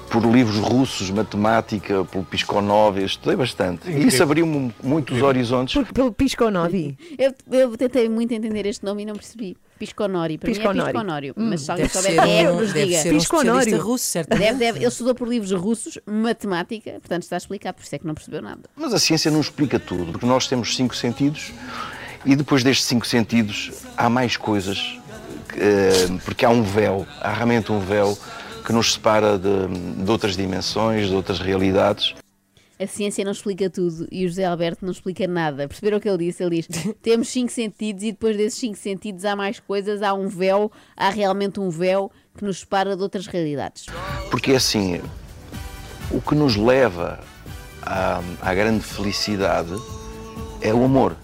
S12: por livros russos, matemática, pelo Pisconov, eu estudei bastante. E isso abriu-me muitos horizontes.
S1: Por- pelo Pisconodi.
S10: Eu, eu tentei muito entender este nome e não percebi. Pisconori. Para mim é
S1: Pisconori.
S10: Pisconório.
S1: Hum,
S10: mas se alguém souber quem é, nos
S2: deve
S10: diga.
S2: ser um especialista russo, certamente.
S10: Deve, deve. Ele estudou por livros russos, matemática, portanto está a explicar, por isso é que não percebeu nada.
S12: Mas a ciência não explica tudo, porque nós temos cinco sentidos e depois destes cinco sentidos há mais coisas, eh, porque há um véu, há realmente um véu que nos separa de, de outras dimensões, de outras realidades.
S10: A ciência não explica tudo e o José Alberto não explica nada. Perceberam o que ele disse? Ele diz: temos cinco sentidos e depois desses cinco sentidos há mais coisas, há um véu, há realmente um véu que nos separa de outras realidades.
S12: Porque assim, o que nos leva à, à grande felicidade é o amor.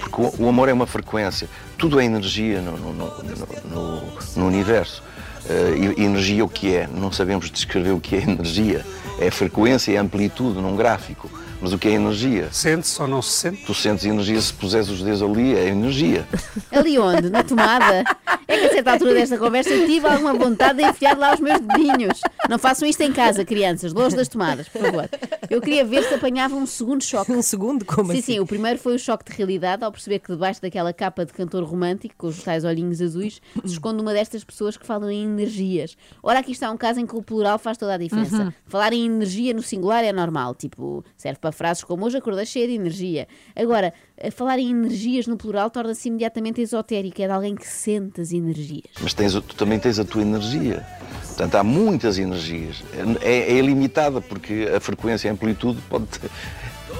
S12: Porque o, o amor é uma frequência. Tudo é energia no, no- no- no- no universo. E energia o que é? Não sabemos descrever o que é energia. É frequência, é amplitude num gráfico. Mas o que é energia?
S13: Sente-se ou não se sente?
S12: Tu sentes energia se puseres os dedos ali, é energia.
S10: Ali onde? Na tomada? É que a certa altura desta conversa eu tive alguma vontade de enfiar lá os meus dedinhos. Não façam isto em casa, crianças, longe das tomadas, por favor. Eu queria ver se apanhava um segundo choque.
S2: Um segundo? Como
S10: sim,
S2: assim?
S10: Sim, o primeiro foi o choque de realidade ao perceber que debaixo daquela capa de cantor romântico, com os tais olhinhos azuis, se esconde uma destas pessoas que falam em energias. Ora, aqui está um caso em que o plural faz toda a diferença.
S1: Uhum.
S10: Falar em energia no singular é normal, tipo, serve para frases como hoje acordei cheia de energia. Agora, a falar em energias no plural torna-se imediatamente esotérico, é de alguém que sente as energias.
S12: Mas tens, tu também tens a tua energia. Portanto, há muitas energias. É, é ilimitada, porque a frequência e a amplitude pode ter-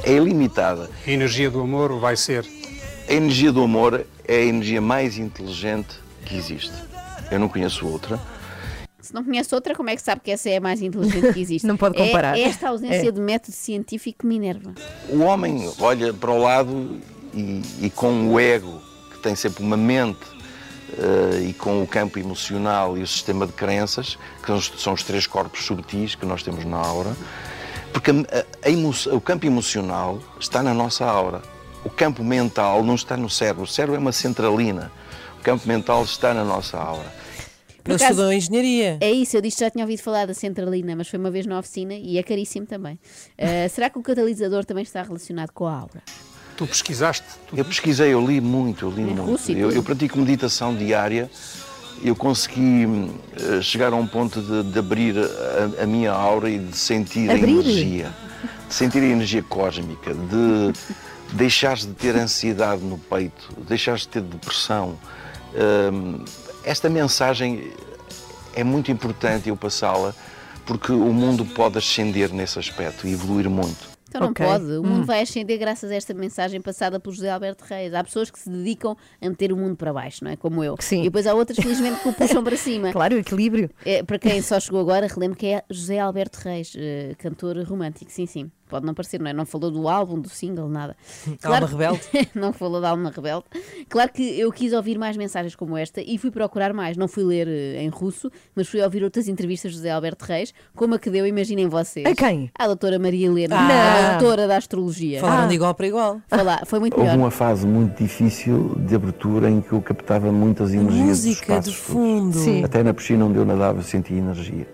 S12: é ilimitada.
S13: A energia do amor vai ser.
S12: A energia do amor é a energia mais inteligente que existe. Eu não conheço outra.
S10: Se não conhece outra, como é que sabe que essa é a mais inteligente que existe?
S1: Não pode
S10: É-
S1: comparar.
S10: É, esta ausência
S1: É.
S10: de método científico que me enerva.
S12: O homem olha para o lado e, e com o ego, que tem sempre uma mente, eh, e com o campo emocional e o sistema de crenças, que são os, três corpos subtis que nós temos na aura, porque a- a emo- o campo emocional está na nossa aura. O campo mental não está no cérebro. O cérebro é uma centralina. campo mental está na nossa aura.
S10: Por
S2: Ele
S10: acaso-
S2: estudou engenharia.
S10: É isso, eu disse que já tinha ouvido falar da centralina, mas foi uma vez na oficina e é caríssimo também. Ah, será que o catalisador também está relacionado com a aura?
S13: Tu pesquisaste?
S12: Eu pesquisei, eu li muito, eu li muito.
S10: russo e
S12: Eu, eu pratico meditação diária. Eu consegui hum, eh, chegar a um ponto de, de abrir a, a minha aura e de sentir a
S10: Abrir?
S12: energia. De sentir a energia cósmica, de deixares de ter ansiedade no peito, deixares de ter depressão. Hum, esta mensagem é muito importante eu passá-la porque o mundo pode ascender nesse aspecto e evoluir muito.
S10: Então não
S1: Ok.
S10: pode. O mundo
S1: Hum.
S10: vai ascender graças a esta mensagem passada pelo José Alberto Reis. Há pessoas que se dedicam a meter o mundo para baixo, não é? Como eu.
S1: Sim.
S10: E depois há outras, felizmente, que o puxam para cima.
S1: Claro, o equilíbrio.
S10: É, para quem só chegou agora, relembro que é José Alberto Reis, eh, cantor romântico, sim, sim. Pode não parecer, não é? Não falou do álbum, do single, nada.
S2: Alma Rebelde?
S10: não falou da Alma Rebelde. Claro que eu quis ouvir mais mensagens como esta e fui procurar mais. Não fui ler eh, em russo, mas fui ouvir outras entrevistas de José Alberto Reis, como a que deu, imaginem vocês.
S1: A quem?
S10: A doutora Maria Helena,
S2: Ah.
S10: a doutora da astrologia.
S2: Falaram de igual para igual.
S10: Foi, lá, foi muito
S12: Houve
S10: melhor.
S12: uma fase muito difícil de abertura em que eu captava muitas energias dos
S2: Música de fundo.
S1: Sim.
S12: Até na piscina onde eu nadava eu sentia energia.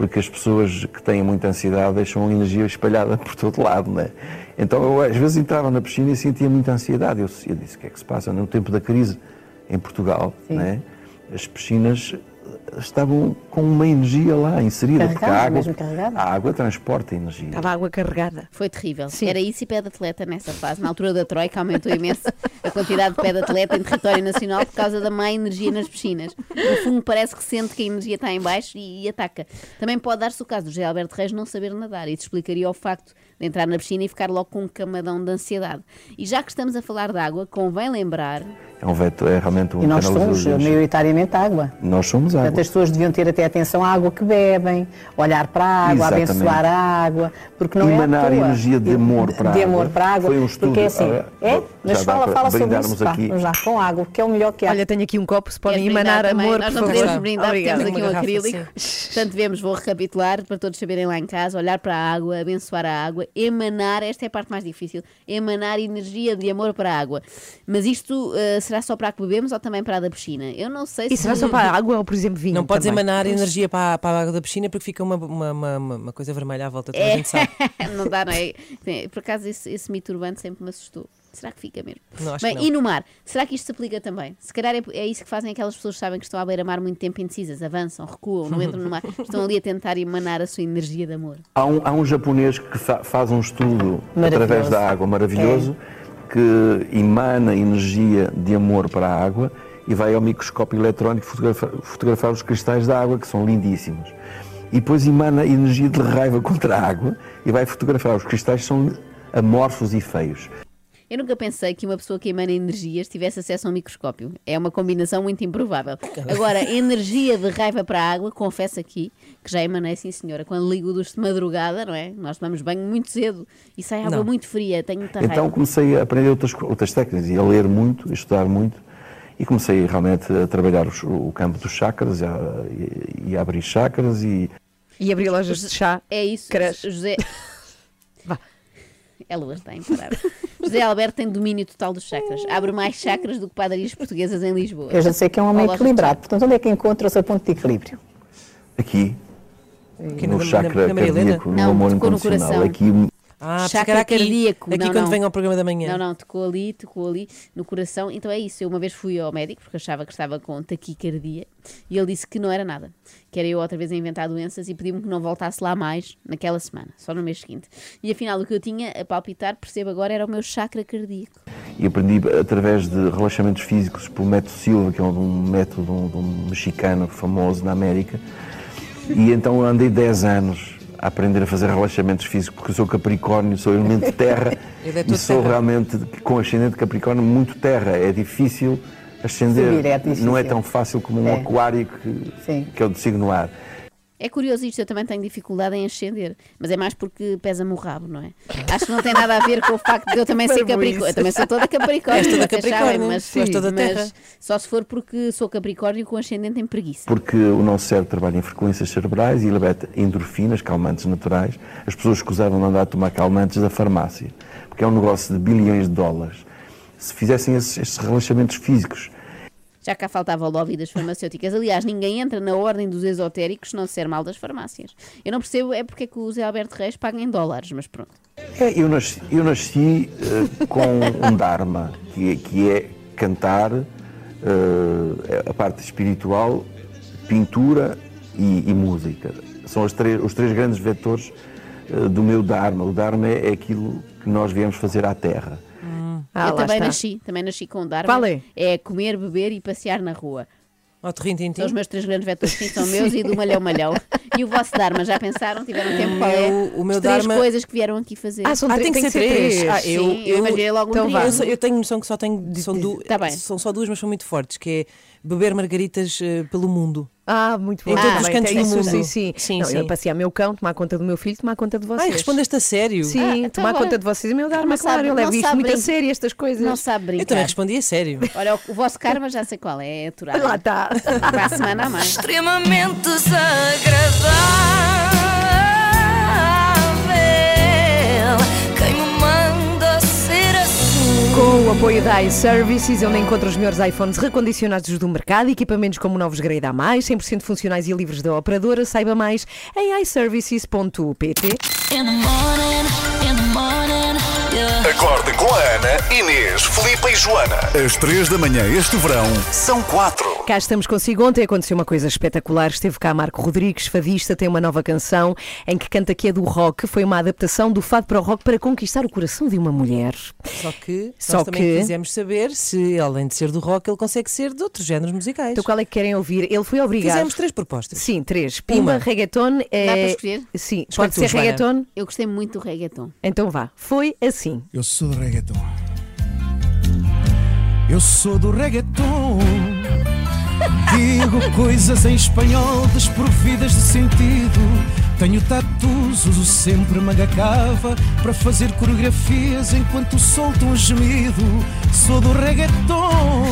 S12: Porque as pessoas que têm muita ansiedade deixam a energia espalhada por todo lado, não é? Então eu às vezes entrava na piscina e sentia muita ansiedade. Eu, eu disse, o que é que se passa? No tempo da crise em Portugal, não é? as piscinas estavam com uma energia lá inserida, porque a
S14: Carregada,
S12: água,
S14: carregada.
S12: a água transporta energia.
S1: Estava a água carregada.
S10: Foi terrível.
S1: Sim.
S10: Era isso e pé de atleta nessa fase. Na altura da Troika aumentou imenso a quantidade de pé de atleta em território nacional por causa da má energia nas piscinas. No fundo, parece que sente que a energia está em baixo e, e ataca. Também pode dar-se o caso do José Alberto Reis não saber nadar. Isso explicaria o facto de entrar na piscina e ficar logo com um camadão de ansiedade. E já que estamos a falar de água, convém lembrar
S12: É um veto, é realmente um
S14: E nós somos maioritariamente água.
S12: Nós somos água.
S14: Portanto, as pessoas deviam ter até atenção à água que bebem, olhar para a água,
S12: Exatamente.
S14: abençoar a água, porque não
S12: Emanar
S14: é à toa.
S12: energia de amor para a
S14: de amor
S12: água.
S14: para a água.
S12: Foi um estudo,
S14: porque é assim,
S12: ah,
S14: é, mas fala, fala sobre isso, pá,
S12: aqui.
S14: vamos lá com água, que é o melhor que há.
S1: Olha, tenho aqui um copo, se podem emanar
S10: também?
S1: amor,
S10: Nós não
S1: favor.
S10: podemos brindar,
S1: Obrigada.
S10: temos aqui um acrílico. Portanto, devemos, vou recapitular para todos saberem lá em casa, olhar para a água, abençoar a água, emanar, esta é a parte mais difícil, emanar energia de amor para a água. Mas isto eh, será só para a que bebemos ou também para a da piscina? Eu não sei
S1: E
S10: se...
S1: será só para a água ou, por exemplo, vinho?
S2: Não podes
S1: também?
S2: emanar energia para, a- para a água da piscina porque fica uma, uma, uma, uma- coisa vermelha à volta, toda a
S10: É.
S2: gente sabe.
S10: não dá, não é? Por acaso esse, esse mito urbano sempre me assustou. Será que fica mesmo?
S2: Não, acho
S10: Bem,
S2: que não.
S10: e no mar? Será que isto se aplica também? Se calhar é, é isso que fazem aquelas pessoas que sabem que estão à beira-mar muito tempo indecisas, avançam, recuam, não entram no mar, estão ali a tentar emanar a sua energia de amor.
S12: Há um, há um japonês que fa- faz um estudo através da água maravilhoso que emana energia de amor para a água e vai ao microscópio eletrónico fotografa- fotografar os cristais da água, que são lindíssimos. E depois emana energia de raiva contra a água e vai fotografar os cristais que são amorfos e feios.
S10: Eu nunca pensei que uma pessoa que emana energias tivesse acesso a um microscópio. É uma combinação muito improvável. Agora, energia de raiva para a água, confesso aqui que já emanei, sim senhora. Quando ligo o duche de madrugada, não é? Nós tomamos banho muito cedo e sai água
S12: Não.
S10: muito fria, tenho muita
S12: Então
S10: raiva.
S12: comecei a aprender outras, outras técnicas e a ler muito, a estudar muito e comecei realmente a trabalhar os- o campo dos chakras e a, e- e a abrir chakras e
S1: E abrir lojas de chá.
S10: É isso. José. Ela está imparável. José Alberto tem domínio total dos chakras. Abre mais chakras do que padarias portuguesas em Lisboa.
S14: Eu já sei que é um homem
S10: Ou
S14: equilibrado. Portanto, onde é que encontra o seu ponto de equilíbrio?
S12: aqui
S2: Aqui
S12: no chakra
S2: na- na
S12: cardíaco, no
S10: Não,
S12: amor
S10: tocou no
S12: incondicional.
S10: coração.
S12: Aqui
S2: Ah,
S10: Chakra
S2: era aqui,
S10: cardíaco.
S2: aqui
S10: não,
S2: quando
S10: não.
S2: vem ao programa da manhã.
S10: Não, não, tocou ali, tocou ali no coração. Então é isso. Eu uma vez fui ao médico porque achava que estava com taquicardia e ele disse que não era nada. Que era eu outra vez a inventar doenças e pediu-me que não voltasse lá mais naquela semana, só no mês seguinte. E afinal, o que eu tinha a palpitar, percebo agora, era o meu chakra cardíaco.
S12: e aprendi através de relaxamentos físicos pelo método Silva, que é um, método de um, de um mexicano famoso na América. E então andei 10 anos a aprender a fazer relaxamentos físicos, porque eu sou Capricórnio, sou elemento de terra
S2: é
S12: e sou
S2: terra.
S12: realmente com ascendente Capricórnio muito terra. É difícil ascender,
S14: Subir, é difícil.
S12: não é tão fácil como um
S14: É.
S12: aquário que, que é o de signo ar.
S10: É curioso isto, eu também tenho dificuldade em ascender, mas é mais porque pesa-me o rabo, não é? Acho que não tem nada a ver com o facto de eu também ser. Capricórnio. Eu também sou toda Capricórnio,
S2: toda Capricórnio,
S10: mas,
S2: sim. Toda
S10: mas
S2: terra.
S10: só se for porque sou Capricórnio com ascendente em preguiça.
S12: Porque o nosso cérebro trabalha em frequências cerebrais e libera endorfinas, calmantes naturais. As pessoas escusavam de andar a tomar calmantes da farmácia, porque é um negócio de bilhões de dólares. Se fizessem esses, esses relaxamentos físicos,
S10: Já cá faltava o lobby das farmacêuticas. Aliás, ninguém entra na ordem dos esotéricos se não disser mal das farmácias. Eu não percebo é porque é que o Zé Alberto Reis paga em dólares, mas pronto.
S15: É, eu nasci, eu nasci eh, com um Dharma, que é, que é cantar eh, a parte espiritual, pintura e, e música. São os três, os três grandes vetores eh, do meu Dharma. O Dharma é, é aquilo que nós viemos fazer à Terra.
S1: Ah,
S10: eu também
S1: está.
S10: nasci, também nasci com o Dharma.
S1: Qual é?
S10: É comer, beber e passear na rua.
S2: Ó, terrim,
S10: São os meus três grandes vetores, sim, são meus e do malhão malhão. E o vosso Dharma, já pensaram? Tiveram tempo qual é?
S2: meu- o meu
S10: As três
S2: Dharma-
S10: coisas que vieram aqui fazer.
S1: Ah, são
S2: Ah,
S1: três-
S2: tem que
S1: tem
S2: ser
S1: que ser
S2: três.
S1: três.
S2: Ah, eu,
S10: Sim, eu imaginei logo um
S1: então
S10: trio.
S1: vá.
S2: Eu, só- eu tenho noção que só tenho. São, du-
S10: Tá bem.
S2: são só duas, mas são muito fortes, que é beber margaritas eh, pelo mundo.
S1: Ah, muito bom.
S2: Em todos
S1: Ah,
S2: os cantos do mundo.
S1: Sim, sim.
S2: Sim,
S1: não,
S2: sim.
S1: Eu passear meu cão, tomar conta do meu filho, tomar conta de vocês.
S2: Ai, respondeste a sério?
S1: Sim,
S10: Ah, então
S1: tomar conta de vocês. E meu Dharma,
S10: Não
S1: claro, eu levo
S10: não
S1: isto
S10: sabe
S1: muito a sério, estas coisas.
S10: Não sabe brincar.
S2: Eu também respondi a sério.
S10: Olha, o, o vosso karma já sei qual é, é aturar.
S1: Lá está.
S10: Para a semana a mais.
S11: Extremamente desagradável.
S1: Com o apoio da iServices, onde encontra os melhores iPhones recondicionados do mercado, equipamentos como novos Grade A+, 100% funcionais e livres da operadora, saiba mais em iServices.pt.
S5: Acorde com a Ana, Inês, Filipe e Joana. Às três da manhã este verão, são quatro.
S1: Cá estamos consigo. Ontem aconteceu uma coisa espetacular. Esteve cá Marco Rodrigues, fadista, tem uma nova canção em que canta que é do rock. Foi uma adaptação do fado para o rock para conquistar o coração de uma mulher.
S2: Só que
S1: Só
S2: nós também
S1: que-
S2: quisemos saber se, além de ser do rock, ele consegue ser de outros géneros musicais.
S1: Então qual é que querem ouvir? Ele foi obrigado.
S2: Fizemos três propostas.
S1: Sim, três. Pimba,
S2: Uma.
S1: reggaeton. É...
S10: Dá para escolher?
S1: Sim,
S2: Escolhe
S1: pode
S2: tu,
S1: ser
S2: Joana.
S1: reggaeton.
S10: Eu gostei muito do reggaeton.
S1: Então vá. Foi assim.
S16: Eu sou do reggaeton. Eu sou do reggaeton. Digo coisas em espanhol desprovidas de sentido. Tenho tatus, uso sempre manga cava para fazer coreografias enquanto solto um gemido. Sou do reggaeton.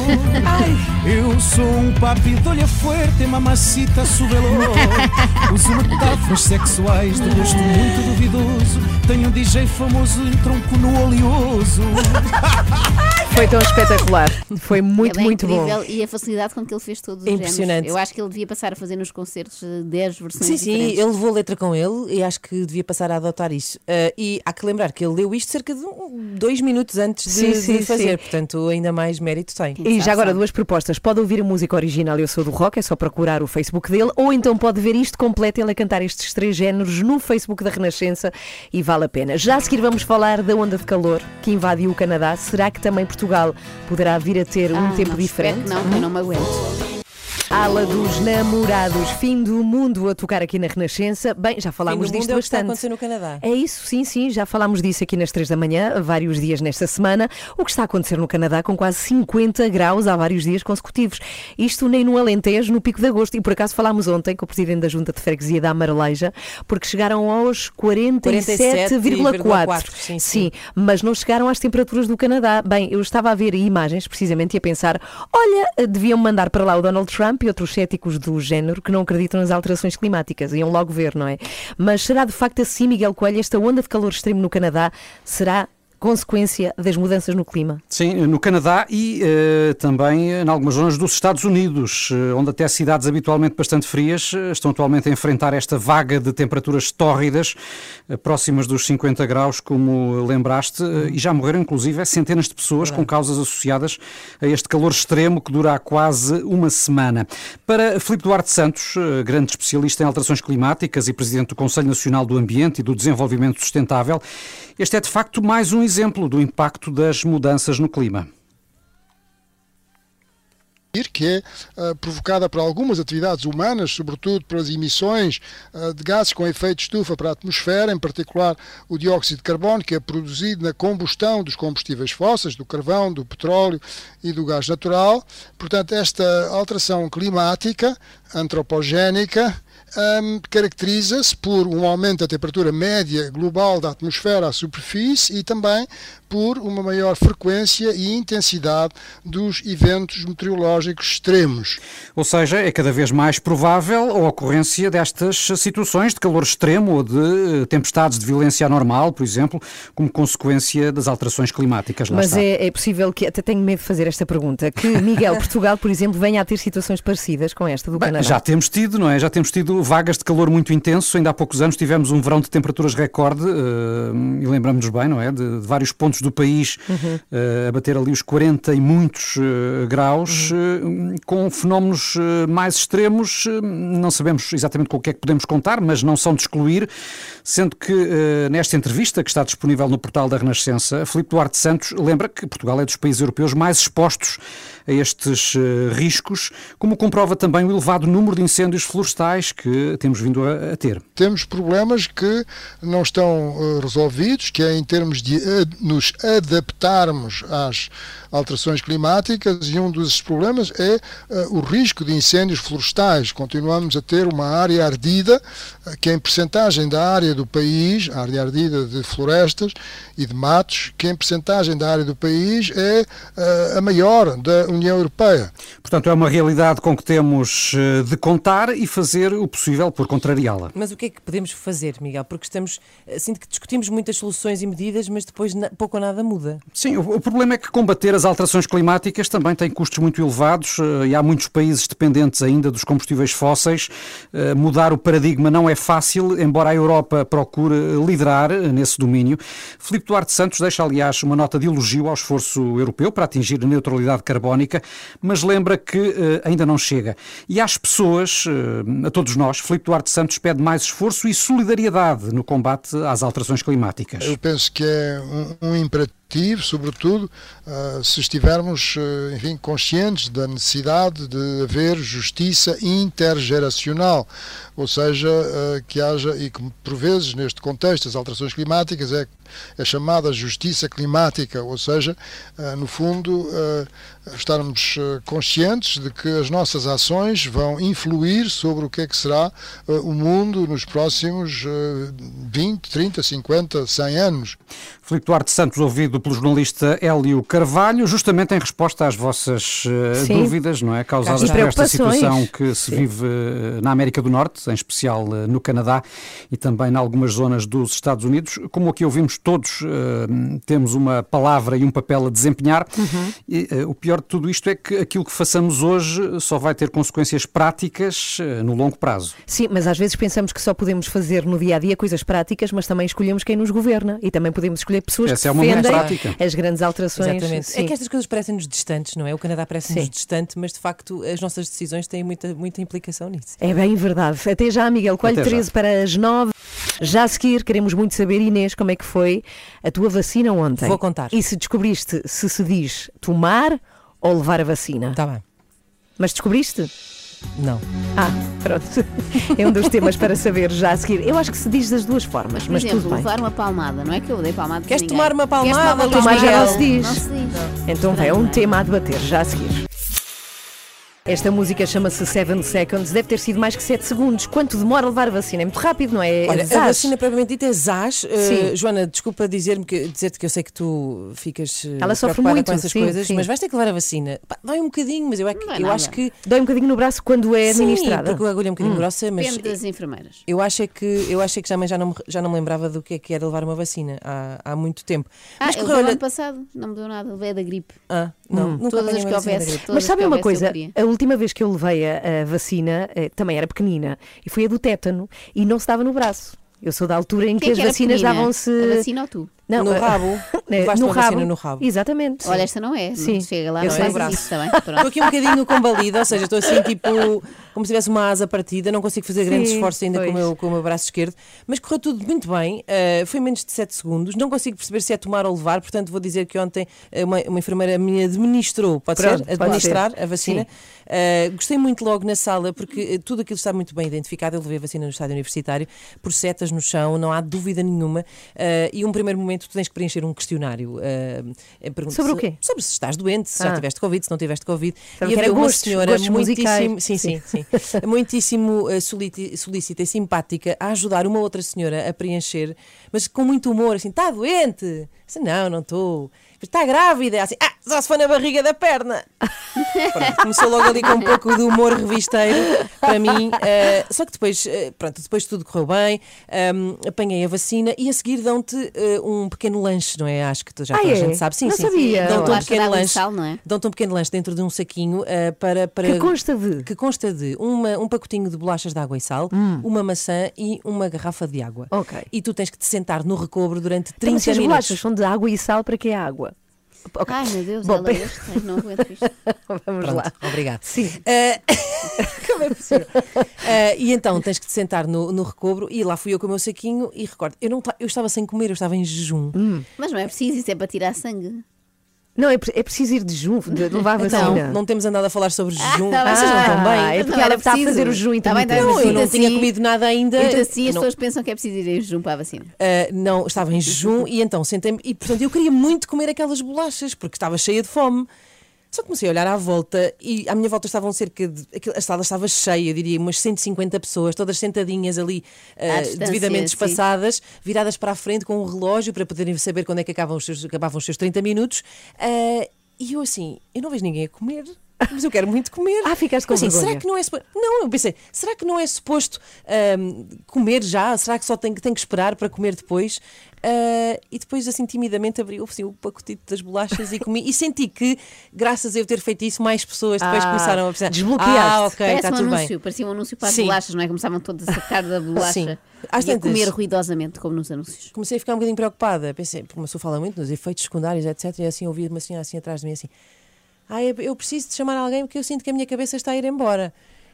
S16: Eu sou um papi de olho fuerte, mamacita subelô. Uso metáforas sexuais de gosto muito duvidoso. Tenho um DJ famoso e tronco no oleoso.
S1: Foi tão espetacular. Foi muito,
S10: é
S1: muito bom.
S10: incrível e a facilidade com que ele fez todos os
S2: Impressionante.
S10: géneros. Eu acho que ele devia passar a fazer nos concertos eh, 10 versões
S2: Sim, sim,
S10: diferentes.
S2: ele levou a letra com ele e acho que devia passar a adotar isso. Ah, e há que lembrar que ele leu isto cerca de um- dois minutos antes de,
S1: Sim, sim,
S2: de fazer,
S1: sim.
S2: portanto, ainda mais mérito tem.
S1: E já agora duas propostas. Pode ouvir a música original Eu Sou do Rock, é só procurar o Facebook dele, ou então pode ver isto completo, ele a cantar estes três géneros no Facebook da Renascença e vale a pena. Já a seguir vamos falar da onda de calor que invadiu o Canadá. Será que também Portugal poderá vir a ter um
S10: Ah,
S1: tempo
S10: não,
S1: diferente?
S10: não, eu não me aguento.
S1: Ala dos namorados, fim do mundo a tocar aqui na Renascença. Bem, já falámos disto
S2: é que está a
S1: bastante.
S2: acontecer no Canadá.
S1: É isso, sim, sim, já falámos disso aqui nas 3 da manhã, vários dias nesta semana. O que está a acontecer no Canadá com quase 50 graus há vários dias consecutivos. Isto nem no Alentejo, no pico de agosto. E por acaso falámos ontem com o presidente da Junta de Freguesia da Amareleja, porque chegaram aos 47,4.
S2: 47,4, sim, sim.
S1: mas não chegaram às temperaturas do Canadá. Bem, eu estava a ver imagens precisamente e a pensar: olha, deviam mandar para lá o Donald Trump outros céticos do género que não acreditam nas alterações climáticas. Iam logo ver, não é? Mas será de facto assim, Miguel Coelho, esta onda de calor extremo no Canadá será consequência das mudanças no clima?
S8: Sim, no Canadá e eh, também em algumas zonas dos Estados Unidos, eh, onde até cidades habitualmente bastante frias eh, estão atualmente a enfrentar esta vaga de temperaturas tórridas, próximas dos 50 graus, como lembraste, eh, e já morreram inclusive centenas de pessoas com causas associadas a este calor extremo que dura há quase uma semana. Para Filipe Duarte Santos, grande especialista em alterações climáticas e presidente do Conselho Nacional do Ambiente e do Desenvolvimento Sustentável, este é de facto mais um exemplo do impacto das mudanças no clima.
S17: que é ah, provocada por algumas atividades humanas, sobretudo pelas emissões ah, de gases com efeito estufa para a atmosfera, em particular o dióxido de carbono, que é produzido na combustão dos combustíveis fósseis, do carvão, do petróleo e do gás natural. Portanto, esta alteração climática antropogénica hum, caracteriza-se por um aumento da temperatura média global da atmosfera à superfície e também por uma maior frequência e intensidade dos eventos meteorológicos extremos.
S8: Ou seja, é cada vez mais provável a ocorrência destas situações de calor extremo ou de eh, tempestades de violência anormal, por exemplo, como consequência das alterações climáticas. Lá
S1: Mas é, é possível que, até tenho medo de fazer esta pergunta, que Miguel, Portugal, por exemplo, venha a ter situações parecidas com esta do Canadá.
S8: Já temos tido, não é? Já temos tido vagas de calor muito intenso. Ainda há poucos anos tivemos um verão de temperaturas recorde, eh, e lembramos-nos bem, não é? De, de vários pontos do país
S1: Uhum.
S8: eh, a bater ali os 40 e muitos eh, graus,
S1: Uhum.
S8: com fenómenos mais extremos. não sabemos exatamente com o que é que podemos contar, mas não são de excluir. Sendo que eh, nesta entrevista, que está disponível no portal da Renascença, Filipe Duarte Santos lembra que Portugal é dos países europeus mais expostos a estes eh, riscos, como comprova também o elevado número de incêndios florestais que temos vindo a, a ter.
S17: Temos problemas que não estão eh, resolvidos, que é em termos de nos adaptarmos às alterações climáticas, e um dos problemas é o risco de incêndios florestais. Continuamos a ter uma área ardida, que em percentagem da área do país, a área ardida de florestas e de matos, que em percentagem da área do país é eh, a maior da União Europeia.
S8: Portanto, é uma realidade com que temos eh, de contar e fazer o possível por contrariá-la.
S2: Mas o que é que podemos fazer, Miguel? Porque estamos, eh, sinto que discutimos muitas soluções e medidas, mas depois pouco ou nada muda.
S8: Sim, o, o problema é que combater as alterações climáticas também tem custos muito elevados e há muitos países dependentes ainda dos combustíveis fósseis. Mudar o paradigma não é fácil, embora a Europa procure liderar nesse domínio. Filipe Duarte Santos deixa, aliás, uma nota de elogio ao esforço europeu para atingir a neutralidade carbónica, mas lembra que eh, ainda não chega. E às pessoas, eh, a todos nós, Filipe Duarte Santos pede mais esforço e solidariedade no combate às alterações climáticas.
S17: Eu penso que é um, um imperativo, sobretudo ah, se estivermos ah, enfim, conscientes da necessidade de haver justiça intergeracional, ou seja, ah, que haja, e que por vezes neste contexto das alterações climáticas é, é chamada justiça climática, ou seja, no fundo estarmos ah, conscientes de que as nossas ações vão influir sobre o que é que será ah, o mundo nos próximos ah, 20, 30, 50, 100 anos.
S8: Filipe Duarte Santos, ouvido pelo jornalista Hélio Carvalho, justamente em resposta às vossas eh,
S1: Sim.
S8: dúvidas, não é? Causadas por esta situação que se
S1: Sim.
S8: vive eh, na América do Norte, em especial eh, no Canadá e também em algumas zonas dos Estados Unidos. Como aqui ouvimos todos, eh, temos uma palavra e um papel a desempenhar.
S1: Uhum.
S8: E, eh, o pior de tudo isto é que aquilo que façamos hoje só vai ter consequências práticas eh, no longo prazo.
S1: Sim, mas às vezes pensamos que só podemos fazer no dia a dia coisas práticas, mas também escolhemos quem nos governa e também podemos escolher pessoas
S8: Essa
S1: que
S8: é uma
S1: defendem
S8: prática.
S1: as grandes alterações.
S2: Exatamente.
S1: Sim.
S2: É que estas coisas parecem-nos distantes, não é? O Canadá parece-nos distante, mas de facto as nossas decisões têm muita, muita implicação nisso.
S1: É bem verdade. Até já, Miguel. Coelho
S2: Até já.
S1: 13 para as 9. Já a seguir, queremos muito saber, Inês, como é que foi a tua vacina ontem.
S2: Vou contar.
S1: E se descobriste se se diz tomar ou levar a vacina.
S2: Está bem.
S1: Mas descobriste?
S2: Não.
S1: Ah, pronto. É um dos temas para saber já a seguir. Eu acho que se diz das duas formas,
S10: Por
S1: mas
S10: exemplo,
S1: tudo bem.
S10: levar uma palmada, não é que eu dei palmada
S2: Queres
S10: ninguém.
S2: tomar uma
S10: Queres
S2: palmada,
S10: tomar uma
S2: Luís
S1: Tomar já não se diz.
S10: Não se diz.
S1: Então vai, é um tema a debater já a seguir. Esta música chama-se Seven Seconds, deve ter sido mais que 7 segundos. Quanto demora a levar a vacina? É muito rápido, não é? É
S2: Olha, a vacina propriamente dita é ZAS. Uh. Joana, desculpa dizer-me que, dizer-te que eu sei que tu ficas uh,
S1: Ela sofre
S2: preocupada
S1: muito,
S2: com essas
S1: sim,
S2: coisas,
S1: sim.
S2: mas vais ter que levar a vacina. Pá, dói um bocadinho, mas eu, é que,
S10: é
S2: eu acho que.
S1: Dói um bocadinho no braço quando é
S2: Sim,
S1: administrada.
S2: porque a agulha é um bocadinho
S1: Hum.
S2: grossa, mas
S10: Depende das enfermeiras.
S2: eu acho é que eu acho é que também já não, me- já não me lembrava do que é que era levar uma vacina há, há muito tempo.
S10: Ah,
S2: mas
S10: eu
S2: correu, olha-
S10: ano passado, não me deu nada, levei a da gripe.
S2: Ah, não,
S1: Hum.
S2: nunca
S10: Todas as que houvesse.
S1: Mas
S10: as
S1: sabem uma coisa? A última vez que eu levei a, a vacina eh, também era pequenina e foi a do tétano e não se dava no braço. Eu sou da altura em que,
S10: Quem é
S1: as
S10: que era
S1: vacinas davam-se.
S10: A vacina ou tu?
S1: Não,
S2: No
S1: eh,
S2: rabo?
S1: eh,
S2: Levaste
S1: no rabo.
S2: no rabo.
S1: Exatamente.
S10: Olha, esta não é.
S1: Sim.
S10: Chega lá,
S1: Eu
S10: não
S1: sei. No braço.
S10: isso, bem?
S2: Estou aqui um bocadinho convalida, ou seja, estou assim tipo como se tivesse uma asa partida, não consigo fazer grandes
S1: Sim,
S2: esforços ainda com o, meu, com o meu braço esquerdo, mas correu tudo muito bem, eh, foi menos de 7 segundos, não consigo perceber se é tomar ou levar, portanto vou dizer que ontem uma, uma enfermeira me administrou, pode
S1: Pronto,
S2: ser?
S1: pode
S2: Administrar
S1: ser.
S2: a vacina.
S1: Sim.
S2: Eh, gostei muito logo na sala, porque eh, tudo aquilo está muito bem identificado, eu levei a vacina no estádio universitário, por setas no chão, não há dúvida nenhuma, eh, e um primeiro momento tu tens que preencher um questionário pergunta
S1: Sobre o
S2: se-
S1: quê?
S2: Sobre se estás doente, se já
S1: Ah.
S2: tiveste Covid, se não tiveste Covid.
S1: Sabe
S2: e havia uma
S1: gostos,
S2: senhora
S1: gostos
S2: muitíssimo,
S1: musicais.
S2: sim, sim, sim, muitíssimo solícita e simpática a ajudar uma outra senhora a preencher, mas com muito humor, assim, está doente? Disse, não, não estou. Está grávida? Assim, ah, só se foi na barriga da perna. Pronto, começou logo ali com um pouco de humor revisteiro para mim. eh, só que depois, eh, pronto, depois tudo correu bem, ehm, apanhei a vacina e a seguir dão-te eh, um pequeno lanche, não é? Acho que tu já
S1: Ah,
S2: toda a
S1: é?
S2: gente sabe. Sim,
S1: Não
S2: sim.
S1: sabia.
S2: Dão-te um pequeno lanche.
S10: sal, não é?
S2: Dão-te um pequeno lanche dentro de um saquinho para, para.
S1: Que consta de?
S2: Que consta de uma, um pacotinho de bolachas de água e sal, uma maçã e uma garrafa de água.
S1: Hum. Ok.
S2: E tu tens que te sentar no recobro durante
S1: Então,
S2: 30
S1: se as
S2: minutos.
S1: bolachas são de água e sal, para que é água? Ok.
S10: Ai meu Deus,
S1: Bom,
S10: ela
S1: bem-
S10: este, ai, não aguento isto.
S1: Vamos
S2: Pronto,
S1: lá.
S2: obrigado.
S1: Sim.
S2: Eh, Como é possível? Eh, e então tens que te sentar no, no recobro e lá fui eu com o meu saquinho e recordo, eu, não, ta- eu estava sem comer, eu estava em jejum.
S10: Mas não é preciso, isso é para tirar sangue.
S1: Não, é, pre- é preciso ir de junho, de levar a
S2: Então,
S1: vacina.
S2: não temos andado a falar sobre jejum.
S10: tá bem.
S2: Vocês não estão
S1: Ah,
S2: bem.
S1: é
S10: Mas
S1: porque
S10: não
S1: ela está a fazer o jejum
S10: Tá bem, tá
S1: intermitente.
S2: Não, eu não
S10: Então,
S2: tinha
S10: assim-
S2: comido nada ainda.
S10: Então assim as
S2: Não-
S10: pessoas pensam que é preciso ir em jejum para a vacina.
S2: Uh, não, estava em jejum e então sentei-me e portanto eu queria muito comer aquelas bolachas porque estava cheia de fome. Só comecei a olhar à volta e à minha volta estavam cerca de. A sala estava cheia, eu diria, umas 150 pessoas, todas sentadinhas ali, uh, devidamente
S10: sim.
S2: espaçadas, viradas para a frente com um relógio para poderem saber quando é que acabavam os seus, acabavam os seus 30 minutos. Uh, e eu assim, eu não vejo ninguém a comer. Mas eu quero muito comer.
S1: Ah, ficaste com
S2: assim. Será que não é suposto? Não, eu pensei, será que não é suposto comer já? Será que só tem, que- tem que esperar para comer depois? Ah, e depois, assim, timidamente abri assim, o pacotito das bolachas e comi. E senti que, graças a eu ter feito isso, mais pessoas depois
S1: Ah,
S2: começaram a pensar:
S1: desbloqueaste.
S2: Ah, ok,
S10: Parece
S2: está
S10: um
S2: tudo
S10: anúncio,
S2: bem.
S10: parecia um anúncio para as
S2: Sim.
S10: bolachas, não é? Começavam todas a sacar da bolacha
S2: Sim. Às
S10: e a comer ruidosamente, como nos anúncios.
S2: Comecei a ficar um bocadinho preocupada. Pensei, porque uma pessoa fala muito nos efeitos secundários, etc. E assim ouvi uma senhora assim atrás de mim assim: Ah, eu- preciso de chamar alguém porque eu sinto que a minha cabeça está a ir embora.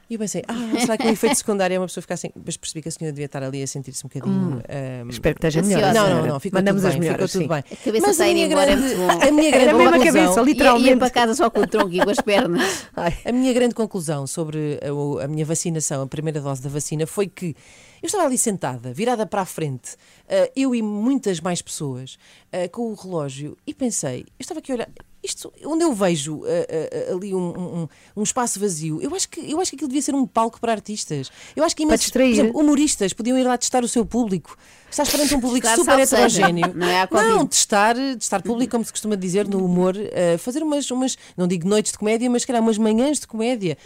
S2: E eu pensei, ah, será que o efeito secundário é uma pessoa ficar assim? Mas percebi que a senhora devia estar ali a sentir-se um bocadinho. ahm,
S1: Espero que esteja melhor.
S2: Não, não, não, ficou
S1: Mandamos
S2: tudo
S1: as
S2: bem,
S1: melhoras,
S2: ficou tudo
S1: sim.
S2: bem.
S10: A cabeça
S2: Mas
S10: está a ir
S2: minha
S10: embora, é
S2: grande-. A minha
S1: Era
S2: grande
S1: mesmo a
S2: conclusão-
S1: cabeça,
S10: E- E
S1: literalmente.
S10: ia para casa só com o tronco e com as pernas.
S1: Ai.
S2: A minha grande conclusão sobre a, o- a minha vacinação, a primeira dose da vacina, foi que eu estava ali sentada, virada para a frente, eh, eu e muitas mais pessoas, eh, com o relógio, e pensei, eu estava aqui a olhar. Isto, onde eu vejo eh, eh, ali um, um- um espaço vazio, eu acho, que, eu acho que aquilo devia ser um palco para artistas. Eu acho que imensos, exemplo, humoristas podiam ir lá testar o seu público. Estás perante um público
S10: Testar,
S2: super heterogéneo.
S10: Não é Covid.
S2: Não, testar, testar público, como se costuma dizer no humor, eh, fazer umas, umas, não digo noites de comédia, mas calhar umas manhãs de comédia,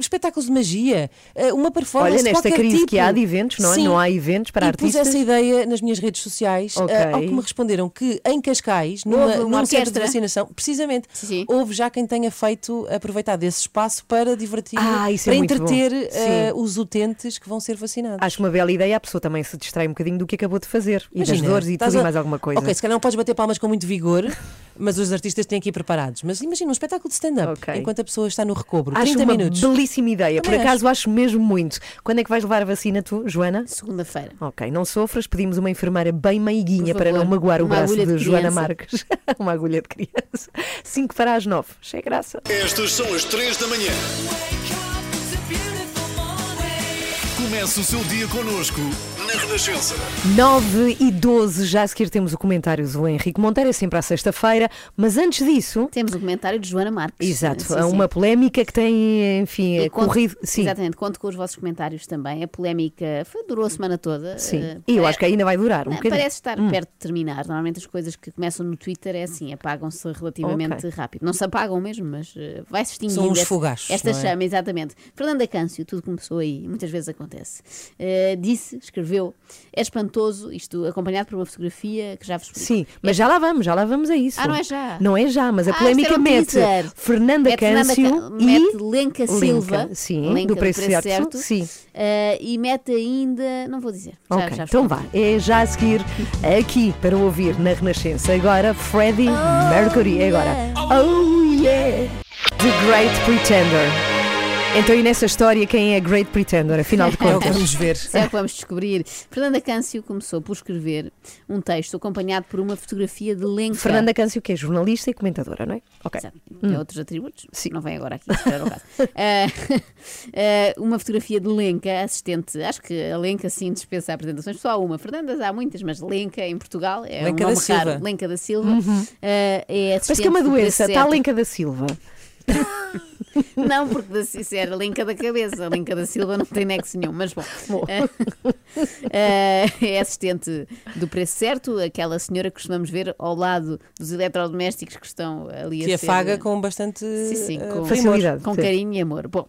S2: espetáculos de magia, uma performance
S1: Olha, nesta
S2: qualquer
S1: crise
S2: tipo.
S1: que há de eventos, não é? Não há eventos para
S2: e pus
S1: artistas.
S2: essa ideia nas minhas redes sociais, eh, ao que me responderam que em Cascais, numa,
S10: Houve
S2: num centro de vacinação, precisamente,
S10: Sim, sim.
S2: houve já quem tenha feito, aproveitado esse espaço para divertir,
S1: Ah, isso é
S2: para
S1: bom.
S2: entreter
S1: Sim.
S2: os utentes que vão ser vacinados.
S1: Acho uma bela ideia, a pessoa também se distrai um bocadinho do que acabou de fazer. E das
S2: Imagina,
S1: dores e tudo e
S2: a-
S1: mais alguma coisa.
S2: Ok, se calhar não podes bater palmas com muito vigor, mas os artistas têm que ir preparados. Mas imagina um espetáculo de stand-up,
S1: Ok.
S2: enquanto a pessoa está no recobro,
S1: Acho
S2: 30
S1: uma
S2: minutos.
S1: belíssima ideia. Por
S2: Também
S1: acaso acho mesmo muito. Quando é que vais levar a vacina tu, Joana?
S10: Segunda-feira.
S1: Ok, não sofras, pedimos uma enfermeira bem meiguinha para não magoar o braço de,
S10: de
S1: Joana. Marques. uma agulha de criança. 5 para as 9. Cheia graça.
S5: Estas são as 3 da manhã. Comece o seu dia connosco na Renascença.
S1: 9 e 12, já a seguir temos o comentário do Henrique Monteiro, é sempre à sexta-feira, mas antes disso.
S10: Temos o comentário de Joana Marques.
S1: Exato,
S10: Sim,
S1: há
S10: sim.
S1: uma polémica que tem, enfim,
S10: E conto-
S1: corrido. Sim,
S10: Exatamente, conto com os vossos comentários também. A polémica foi, durou a semana toda.
S1: sim.
S10: Eh,
S1: E eu
S10: pare-
S1: acho que ainda vai durar um
S10: Não,
S1: bocadinho.
S10: Parece estar
S1: Hum.
S10: perto de terminar. Normalmente as coisas que começam no Twitter é assim, apagam-se relativamente
S1: Ok.
S10: rápido. Não se apagam mesmo, mas eh, vai-se extinguindo.
S2: São uns
S10: esta-
S2: fogachos,
S10: Esta
S2: é?
S10: chama, exatamente. Fernanda Câncio, tudo começou aí, muitas vezes acontece. Eh, disse, escreveu, é espantoso, isto acompanhado por uma fotografia que já vos explico.
S1: Sim, mas já lá vamos, já lá vamos a isso.
S10: Ah, não é já?
S1: Não é já, mas a
S10: Ah,
S1: polémica mete. Fernanda
S10: Mete Fernanda
S1: Câncio
S10: Ca-
S1: e
S10: mete Lenca Silva,
S1: sim,
S10: Lenca
S1: do preço, certo. Sim.
S10: Eh, e mete ainda, não vou dizer. Já,
S1: Ok,
S10: já
S1: então vá, é já a seguir aqui para ouvir na Renascença. Agora, Freddie Mercury. É agora. Oh yeah! The Great Pretender. Então, e nessa história, quem é Great Pretender, afinal de
S2: É o que
S1: contas?
S2: vamos ver.
S10: É o que vamos descobrir. Fernanda Câncio começou por escrever um texto acompanhado por uma fotografia de Lenca.
S1: Fernanda Câncio, que é jornalista e comentadora, não é? Ok.
S10: Tem outros atributos? Não vem agora aqui, calhar ao caso. Ah, ah, uma fotografia de Lenca, assistente. Acho que a Lenca sim dispensa apresentações. Só há uma. Fernandas há muitas, mas Lenca em Portugal é
S2: Lenca
S10: um
S2: da
S10: nome raro. Lenca da Silva.
S1: Uhum.
S10: Ah, é
S1: Parece que é uma doença. Está a. Lenca da Silva.
S10: Não, porque da, isso era Lenca da cabeça. A Lenca da Silva não tem nexo nenhum, mas bom. Eh, é assistente do preço certo, aquela senhora que costumamos ver ao lado dos eletrodomésticos que estão ali
S2: Que
S10: a ser...
S2: afaga com bastante
S10: Sim, sim,
S2: eh,
S10: com,
S2: facilidade.
S10: com
S2: Sim.
S10: carinho e amor. Bom,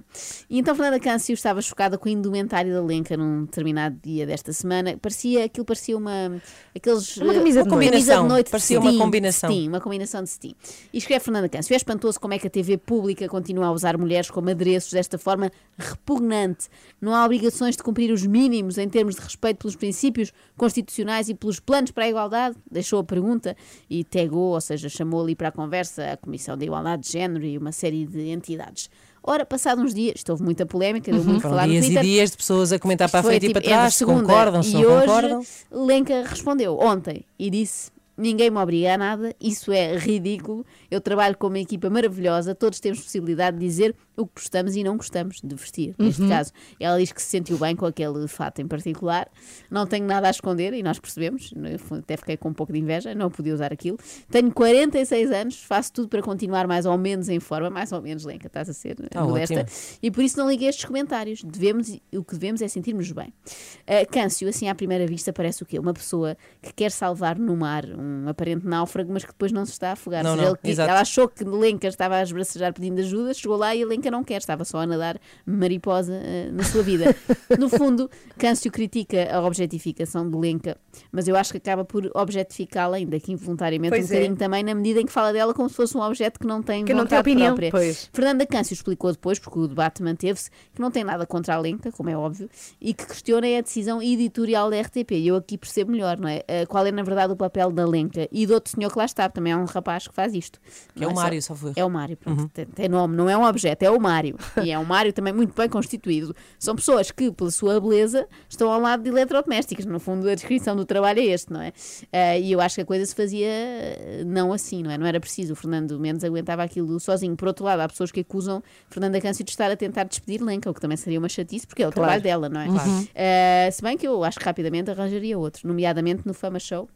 S10: e então Fernanda Câncio estava chocada com a indumentária da Lenca num determinado dia desta semana. Parecia, aquilo parecia uma... Aqueles,
S1: Uma
S10: eh,
S1: camisa de noite.
S10: camisa de noite
S2: Parecia
S10: de
S2: uma
S10: cetim,
S2: combinação.
S10: de cetim, uma combinação de cetim. E escreve Fernanda Câncio, é espantoso como é que a TV pública continua a usar mulheres como adereços desta forma repugnante. Não há obrigações de cumprir os mínimos em termos de respeito pelos princípios constitucionais e pelos planos para a igualdade? Deixou a pergunta e tegou, ou seja, chamou ali para a conversa a Comissão da Igualdade de Género e uma série de entidades. Ora, passados uns dias, houve muita polémica, deu muito
S2: Foram
S10: falar no
S2: dias e
S10: Twitter.
S2: dias de pessoas a comentar para a frente e
S10: tipo,
S2: para trás,
S10: entre
S2: se concordam, se
S10: e
S2: não
S10: hoje,
S2: concordam.
S10: Lenca respondeu ontem e disse: Ninguém me obriga a nada, isso é ridículo. Eu trabalho com uma equipa maravilhosa, todos temos possibilidade de dizer o que gostamos e não gostamos de vestir. Neste
S1: Uhum.
S10: caso, ela diz que se sentiu bem com aquele fato em particular. Não tenho nada a esconder e nós percebemos. Eu até fiquei com um pouco de inveja, não podia usar aquilo. Tenho 46 anos, faço tudo para continuar mais ou menos em forma, mais ou menos, Lenca, estás a ser
S2: Tá
S10: modesta.
S2: ótimo.
S10: E por isso não liguei estes comentários. Devemos, o que devemos é sentirmos bem. Uh, Câncio, assim à primeira vista, parece o quê? Uma pessoa que quer salvar no mar um aparente náufrago, mas que depois não se está a afogar.
S2: Não, não,
S10: ele-
S2: exato.
S10: ela achou que Lenca estava a esbracejar pedindo ajuda, chegou lá e a Lenca não quer, estava só a nadar mariposa uh, na sua vida. No fundo, Câncio critica a objetificação de Lenca, mas eu acho que acaba por objetificá-la, ainda que involuntariamente,
S1: Pois
S10: um
S1: é.
S10: bocadinho também, na medida em que fala dela como se fosse um objeto que não tem
S1: Que não tem opinião,
S10: própria.
S1: pois.
S10: Fernanda Câncio explicou depois, porque o debate manteve-se, que não tem nada contra a Lenca, como é óbvio, e que questiona é a decisão editorial da RTP. E eu aqui percebo melhor, não é? Eh, Qual é, na verdade, o papel da Lenca e do outro senhor que lá está, também é um rapaz que faz isto.
S2: Que é o
S10: só-
S2: Mário, só foi.
S10: É o Mário, pronto, tem, tem nome, não é um objeto, é o Mário. E é um Mário também muito bem constituído. São pessoas que, pela sua beleza, estão ao lado de eletrodomésticos. No fundo, a descrição do trabalho é este, não é? Eh, e eu acho que a coisa se fazia eh, não assim, não é? Não era preciso. O Fernando Mendes aguentava aquilo sozinho. Por outro lado, há pessoas que acusam Fernanda Câncio de estar a tentar despedir Lenca, o que também seria uma chatice, porque é o
S1: Claro.
S10: trabalho dela, não é?
S1: Uhum.
S10: Eh, se bem que eu acho que rapidamente arranjaria outro, nomeadamente no Fama Show.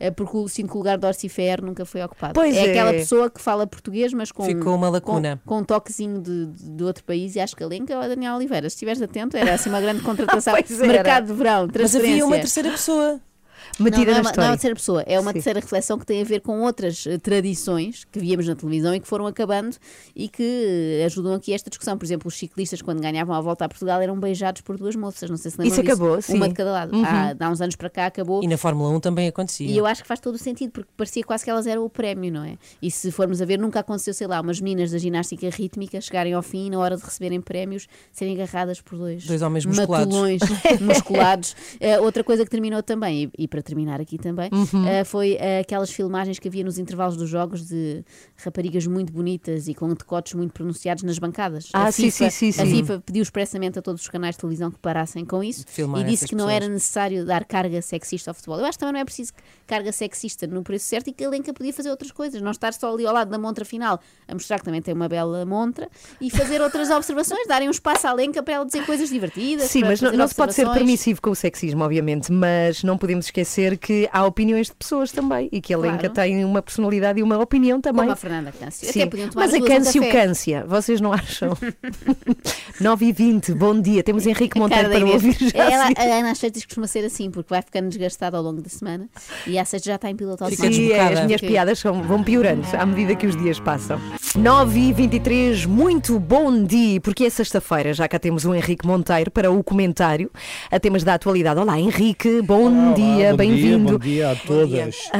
S10: Eh, Porque o cinco lugar de Orsi Ferrer nunca foi ocupado.
S1: Pois
S10: é,
S1: é.
S10: aquela pessoa que fala português, mas com,
S2: Ficou uma lacuna.
S10: com, com um toquezinho de, de, outro país. E acho que a Lenca ou a Daniel Oliveira. Se estiveres atento, era assim uma grande contratação. Mercado de verão,
S2: Mas havia uma terceira pessoa.
S1: Metida
S10: não, não, é uma, não é uma terceira pessoa, é uma
S1: Sim.
S10: terceira reflexão que tem a ver com outras eh, tradições que víamos na televisão e que foram acabando e que eh, ajudam aqui esta discussão. Por exemplo, os ciclistas, quando ganhavam a volta a Portugal, eram beijados por duas moças. Não sei se lembram
S1: Isso
S10: disso.
S1: acabou, sim.
S10: Uma de cada lado.
S1: Uhum.
S10: Há, há uns anos para cá acabou.
S2: E na Fórmula 1 também acontecia.
S10: E eu acho que faz todo o sentido, porque parecia quase que elas eram o prémio, não é? E se formos a ver, nunca aconteceu, sei lá, umas meninas da ginástica rítmica chegarem ao fim e na hora de receberem prémios serem agarradas por dois,
S2: Dois homens musculados.
S10: matulões musculados. Eh, outra coisa que terminou também, e, e para terminar aqui também,
S1: Uhum.
S10: eh, foi eh, aquelas filmagens que havia nos intervalos dos jogos de raparigas muito bonitas e com decotes muito pronunciados nas bancadas.
S1: Ah,
S10: a
S1: sim,
S10: FIFA,
S1: sim, sim,
S10: A. FIFA pediu expressamente a todos os canais de televisão que parassem com isso
S2: Filmar
S10: e disse que não
S2: pessoas.
S10: era necessário dar carga sexista ao futebol. Eu acho que também não é preciso carga sexista no preço certo e que a Lenca podia fazer outras coisas, não estar só ali ao lado da montra final a mostrar que também tem uma bela montra e fazer outras observações, darem um espaço à Lenca para ela dizer coisas divertidas.
S1: Sim, mas não, não se pode ser permissivo com o sexismo, obviamente, mas não podemos esquecer que há opiniões de pessoas também e que a Lenca
S10: Claro.
S1: tem uma personalidade e uma opinião também.
S10: Como a Fernanda Câncio.
S1: Sim. Mas
S10: as
S1: a Câncio
S10: café.
S1: Cância, vocês não acham? 9 e 20, bom dia. Temos Henrique Monteiro para ouvir já.
S10: Ela,
S1: a seguir.
S10: a Ana às sextas costuma ser assim, porque vai ficando desgastada ao longo da semana e à sexta já está em piloto automático.
S1: Sim, é, as minhas
S10: Fica-
S1: piadas são- vão piorando à medida que os dias passam. 9 e 23, muito bom dia, porque é sexta-feira, já cá temos o Henrique Monteiro para o comentário a temas da atualidade. Olá, Henrique, bom dia,
S18: bom
S1: bem-vindo.
S18: Dia, bom dia a todas.
S1: Ah.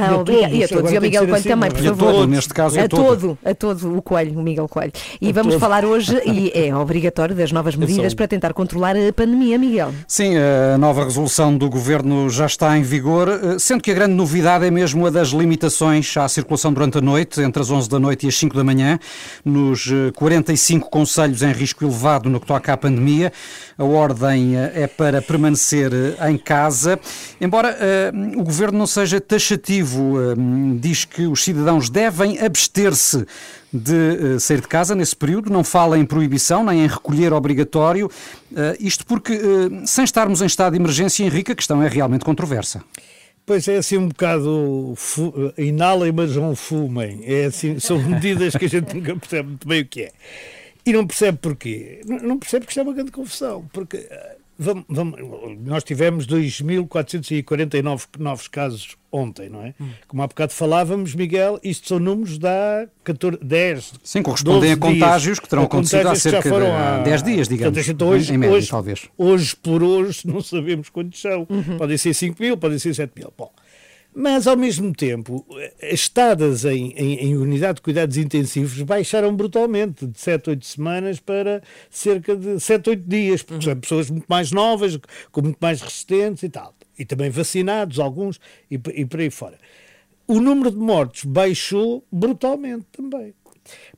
S1: E a todos. E ao Miguel Coelho também, por
S8: E a
S1: favor.
S8: todo, neste caso, é
S1: a
S8: todo.
S1: todo, a todo o Coelho, o Miguel Coelho. E
S8: A
S1: vamos
S8: todo.
S1: falar hoje, e é obrigatório, das novas medidas
S8: sou-
S1: para tentar controlar a pandemia, Miguel.
S8: Sim, a nova resolução do governo já está em vigor, eh, sendo que a grande novidade é mesmo a das limitações à circulação durante a noite, entre as 11 da noite e as 5 da manhã. nos eh, 45 conselhos em risco elevado no que toca à pandemia. A ordem eh, é para permanecer eh, em casa. Embora eh, o governo não seja taxativo, eh, diz que os cidadãos devem abster-se de eh, sair de casa nesse período, não fala em proibição nem em recolher obrigatório. Eh, isto porque, eh, sem estarmos em estado de emergência, Henrique, a questão é realmente controversa.
S18: Pois é assim um bocado inalem, mas não fumem. É assim, são medidas que a gente nunca percebe muito bem o que é. E não percebe porquê. Não percebe que isto é uma grande confusão. Porque vamos- vamos- nós tivemos 2.449 novos casos ontem, não é? Como há bocado falávamos, Miguel, isto são números de há 14, 10.
S8: Sim, correspondem a
S18: 12 dias.
S8: contágios que terão
S18: A
S8: acontecido há
S18: contágios já
S8: cerca de
S18: foram há
S8: 10 dias, digamos,
S18: Portanto, então hoje,
S8: em média,
S18: hoje,
S8: talvez.
S18: hoje por hoje não sabemos quantos são. Podem ser 5 mil, podem ser 7 mil. Bom, mas ao mesmo tempo, as estadas em, em, em unidade de cuidados intensivos baixaram brutalmente, de 7, 8 semanas para cerca de 7, 8 dias, porque são pessoas muito mais novas, com muito mais resistentes e tal. E também vacinados, alguns, e, e por aí fora. O número de mortos baixou brutalmente também.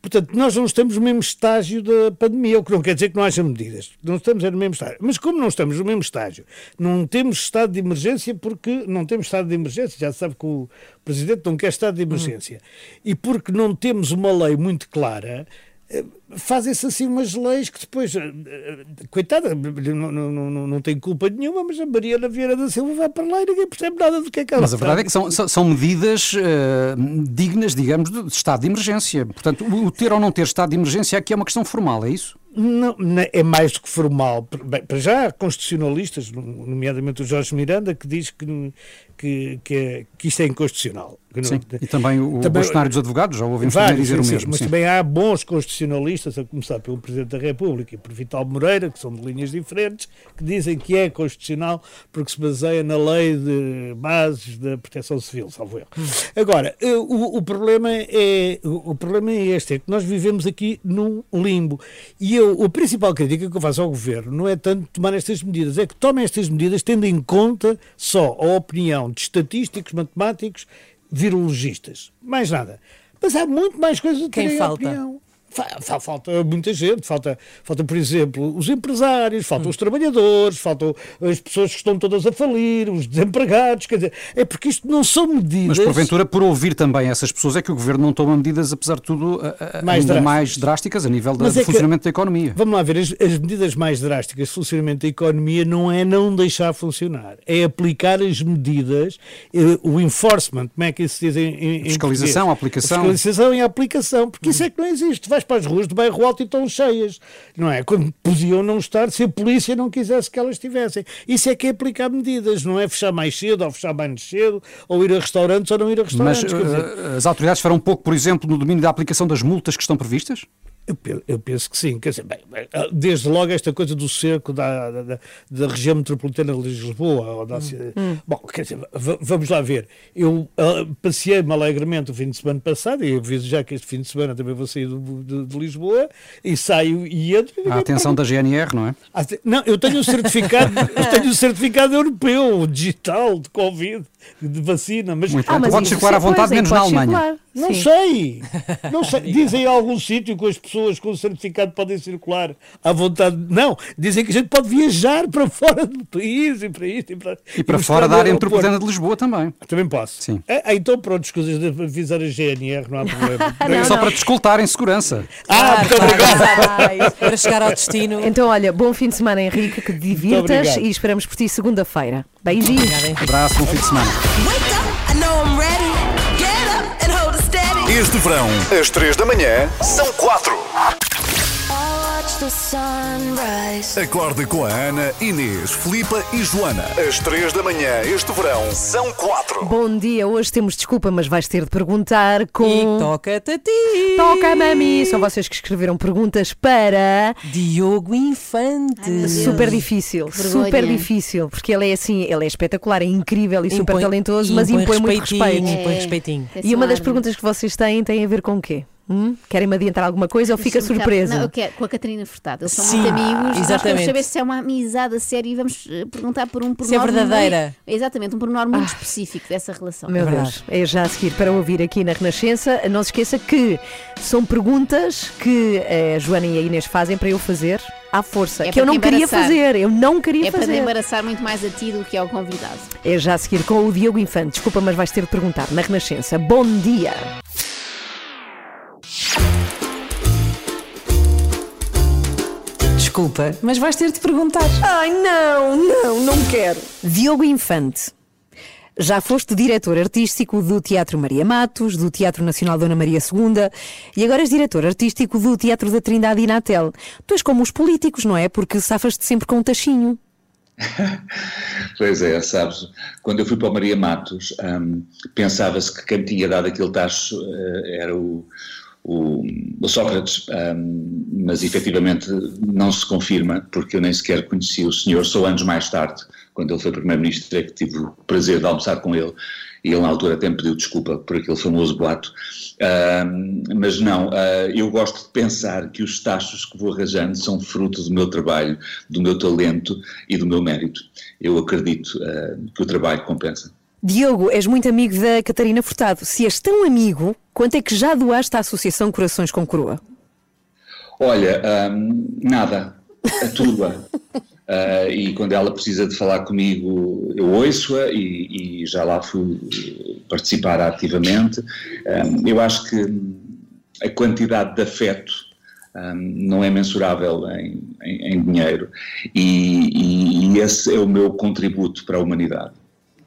S18: Portanto, nós não estamos no mesmo estágio da pandemia, o que não quer dizer que não haja medidas. Não estamos no mesmo estágio. Mas como não estamos no mesmo estágio, não temos estado de emergência porque não temos estado de emergência, já sabe que o Presidente não quer estado de emergência. E porque não temos uma lei muito clara, eh, fazem-se assim umas leis que depois, eh, eh, coitada, não, não, não, não tem culpa nenhuma, mas a Mariana Vieira da Silva vai para lá e ninguém percebe nada do que é que ela
S8: Mas a verdade é que são, são, medidas eh, dignas, digamos, de estado de emergência. Portanto, o o ter ou não ter estado de emergência aqui é uma questão formal, é isso?
S18: Não, é mais do que formal. Bem, para já há constitucionalistas, nomeadamente o Jorge Miranda, que diz que, que, que, é- que isto é inconstitucional. Que não-
S8: Sim. E também o
S18: Também-
S8: Bolsonaro dos advogados, já ouvimos
S18: Vários,
S8: dizer o
S18: sim, sim,
S8: mesmo.
S18: Mas
S8: sim.
S18: também há bons constitucionalistas, a começar pelo Presidente da República e por Vital Moreira, que são de linhas diferentes, que dizem que é constitucional porque se baseia na lei de bases da proteção civil, salvo erro. Agora, eh, o, o problema é, o, o problema é este, é que nós vivemos aqui num limbo. E eu, a principal crítica que eu faço ao Governo não é tanto tomar estas medidas, é que tomem estas medidas tendo em conta só a opinião de estatísticos, matemáticos, virologistas. Mais nada. Mas há muito mais coisas a
S2: Quem
S18: terem
S2: falta?
S18: opinião. Fa- fa- Falta muita gente, falta, falta, por exemplo, os empresários,
S8: Hum.
S18: faltam os trabalhadores, faltam as pessoas que estão todas a falir, os desempregados, quer dizer, é porque isto não são medidas.
S8: Mas porventura, por ouvir também essas pessoas, é que o governo não toma medidas, apesar de tudo, a- a-
S18: Mais
S8: ainda
S18: drásticas.
S8: mais drásticas a nível da-
S18: Mas
S8: do
S18: é que-
S8: funcionamento da economia.
S18: Vamos lá ver, as, as medidas mais drásticas de funcionamento da economia não é não deixar funcionar, é aplicar as medidas, eh, o enforcement, como é que isso se diz em, em- em
S8: Fiscalização, a aplicação.
S18: A fiscalização e a aplicação, porque isso é que não existe. Vais para as ruas do bairro alto e estão cheias, não é? Quando podiam não estar se a polícia não quisesse que elas estivessem. Isso é que é aplicar medidas, não é fechar mais cedo ou fechar menos cedo, ou ir a restaurantes ou não ir a
S8: Mas
S18: restaurantes. quer dizer,
S8: eh, as autoridades farão pouco, por exemplo, no domínio da aplicação das multas que estão previstas?
S18: Eu pe- Eu penso que sim, quer dizer, bem, bem, desde logo esta coisa do cerco da, da, da- da região metropolitana de Lisboa. Ou da,
S2: Hum.
S18: Bom, quer dizer, va- vamos lá ver. Eu ah, passeei-me alegremente o fim de semana passado e aviso já que este fim de semana também vou sair do- de, de Lisboa e saio e entro. e
S8: A atenção da GNR, não é?
S18: ah, Não, eu tenho o certificado, eu tenho o certificado europeu, digital, de Covid, de vacina, mas.
S8: Muito. Ah, mas Pode circular à vontade, pois, aí menos na Alemanha. circular.
S18: Não
S8: Sim.
S18: sei. Não sei. Dizem em algum sítio que as pessoas com certificado podem circular à vontade. Não, dizem que a gente pode viajar para fora do país e para isto e para
S8: E para
S18: mostrar
S8: fora da área metropolitana de Lisboa também.
S18: Também posso.
S8: Sim.
S18: Ah, ah, então pronto, escusas de avisar a GNR, não há problema.
S8: É só para te escoltar em segurança.
S18: Ah, muito obrigado.
S2: Para chegar ao destino.
S1: Então, olha, bom fim de semana, Henrique, que te divirtas e esperamos por ti segunda-feira. Beijinhos.
S8: Abraço, bom fim de semana.
S11: I know I'm ready. Get up and hold it steady.
S5: Este verão, às 3 da manhã, são 4. Acorda com a Ana, Inês, Filipa e Joana. Às 3 da manhã, este verão, são 4.
S1: Bom dia, hoje temos desculpa, mas vais ter de perguntar com.
S2: E toca-te a ti.
S1: Toca-me a mim. São vocês que escreveram perguntas para.
S2: Diogo Infante.
S1: Super difícil, super difícil, porque ele é assim, ele é espetacular, é incrível e super
S2: Impõe-
S1: talentoso, mas
S2: impõe
S1: impõe muito respeito.
S2: impõe respeitinho.
S1: E uma das perguntas que vocês têm tem a ver com o quê? Hum? Querem-me adiantar alguma coisa ou fica surpresa?
S10: Não, eu quero, com a Catarina Furtado. Eles são
S2: Sim,
S10: muito amigos. Nós queremos
S2: exatamente.
S10: saber se é uma amizade a sério e vamos eh, perguntar por um pormenor.
S2: Se é verdadeira.
S10: muito- exatamente, um pormenor muito específico dessa relação.
S1: Meu Deus, é já a seguir para ouvir aqui na Renascença. Não se esqueça que são perguntas que a Joana e a Inês fazem para eu fazer à força,
S10: É
S1: que eu
S10: para
S1: não queria fazer, eu não queria
S10: É para te
S1: fazer.
S10: embaraçar muito mais a ti do que ao convidado.
S1: É já a seguir com o Diogo Infante. Desculpa, mas vais ter de perguntar na Renascença. Bom dia!
S2: Desculpa, mas vais ter de perguntar.
S1: Ai, não, não, não quero. Diogo Infante. Já foste diretor artístico do Teatro Maria Matos, do Teatro Nacional Dona Maria II e agora és diretor artístico do Teatro da Trindade e Natel. Tu és como os políticos, não é? Porque safas-te sempre com um tachinho.
S19: Pois é, sabes, quando eu fui para o Maria Matos, hum, pensava-se que quem tinha dado aquele tacho eh, era o, o, o Sócrates, hum, mas efetivamente não se confirma, porque eu nem sequer conheci o senhor, só anos mais tarde, quando ele foi Primeiro-Ministro, é que tive o prazer de almoçar com ele, e ele na altura até me pediu desculpa por aquele famoso boato. Mas não, ah, eu gosto de pensar que os tachos que vou arranjando são fruto do meu trabalho, do meu talento e do meu mérito. Eu acredito ah, que o trabalho compensa.
S1: Diogo, és muito amigo da Catarina Furtado. Se és tão amigo, quanto é que já doaste à Associação Corações com Coroa?
S19: Olha, hum, nada, a tua. Ah, e quando ela precisa de falar comigo, eu ouço-a e, e já lá fui eh, participar ativamente. Hum, eu acho que a quantidade de afeto hum, não é mensurável em, em- em dinheiro e- e esse é o meu contributo para a humanidade.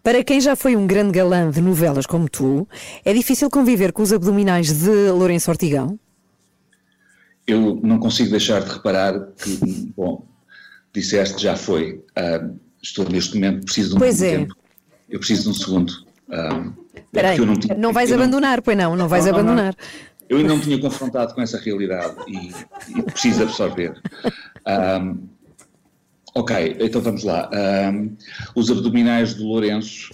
S1: Para quem já foi um grande galã de novelas como tu, é difícil conviver com os abdominais de Lourenço Ortigão?
S19: Eu não consigo deixar de reparar que, bom, disseste já foi. ah, estou neste momento, preciso de um
S1: Pois é.
S19: tempo. Eu preciso de um segundo. Ah, é
S1: Espera aí,
S19: porque eu
S1: não,
S19: tinha-
S1: vais abandonar, pois não, não vais
S19: Não, não, não.
S1: abandonar.
S19: Eu ainda não tinha confrontado com essa realidade e, e preciso absorver. Ahm, ok, então vamos lá. Ahm, os abdominais do Lourenço,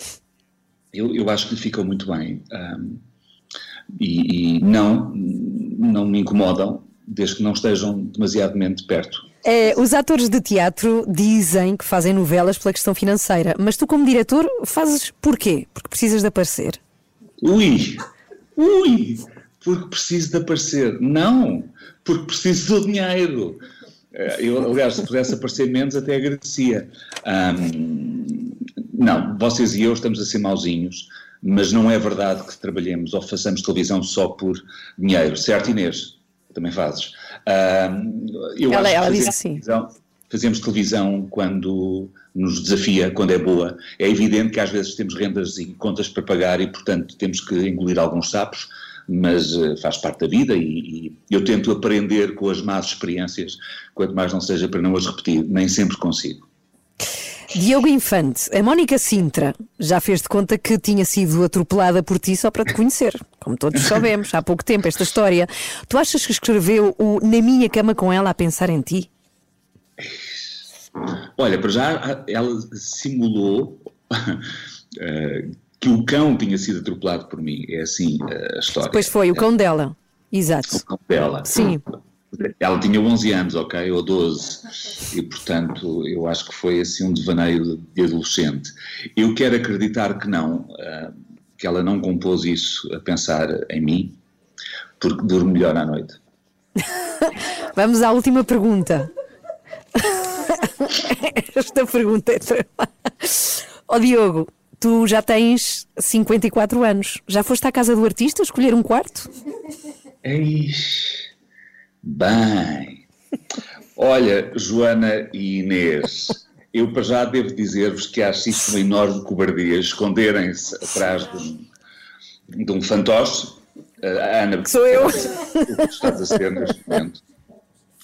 S19: eu, eu acho que lhe ficam muito bem. Ahm, e, e não, não me incomodam, desde que não estejam demasiadamente perto.
S1: É, os atores de teatro dizem que fazem novelas pela questão financeira, mas tu, como diretor, fazes porquê? Porque precisas de aparecer.
S19: Ui! Ui! Porque preciso de aparecer. Não! Porque preciso do dinheiro. Eh, Eu, aliás, se pudesse aparecer menos, até agradecia. Ahm, não, vocês e eu estamos a ser mauzinhos, mas não é verdade que trabalhemos ou façamos televisão só por dinheiro. Certo, Inês? Também fazes. Ahm, eu
S1: Ela-
S19: acho
S1: ela diz
S19: fazemos
S1: que sim.
S19: televisão- Fazemos televisão quando nos desafia, quando é boa. É evidente que às vezes temos rendas e contas para pagar e, portanto, temos que engolir alguns sapos, mas eh, faz parte da vida e, e eu tento aprender com as más experiências, quanto mais não seja para não as repetir. Nem sempre consigo.
S1: Diogo Infante, a Mónica Sintra já fez de conta que tinha sido atropelada por ti só para te conhecer. Como todos soubemos, há pouco tempo, esta história. Tu achas que escreveu o Na Minha Cama com ela a pensar em ti?
S19: Olha, para já ela simulou eh, que o cão tinha sido atropelado por mim. É assim eh, a história.
S1: Depois foi o cão dela. Exato.
S19: dela.
S1: Sim.
S19: Ela tinha 11 anos, ok, ou 12, e portanto eu acho que foi assim um devaneio de- adolescente. Eu quero acreditar que não, ah, que ela não compôs isso a pensar em mim, porque durmo melhor à noite.
S1: Vamos à última pergunta. Esta pergunta é. Ó Diogo, tu já tens 54 anos. Já foste à casa do artista escolher um quarto?
S19: Eis, bem. Olha, Joana e Inês, eu para já devo dizer-vos que acho isso uma enorme cobardia, esconderem-se atrás de um, de um fantoche. Ah, Ana,
S1: sou eu.
S19: O que estás a ser neste momento.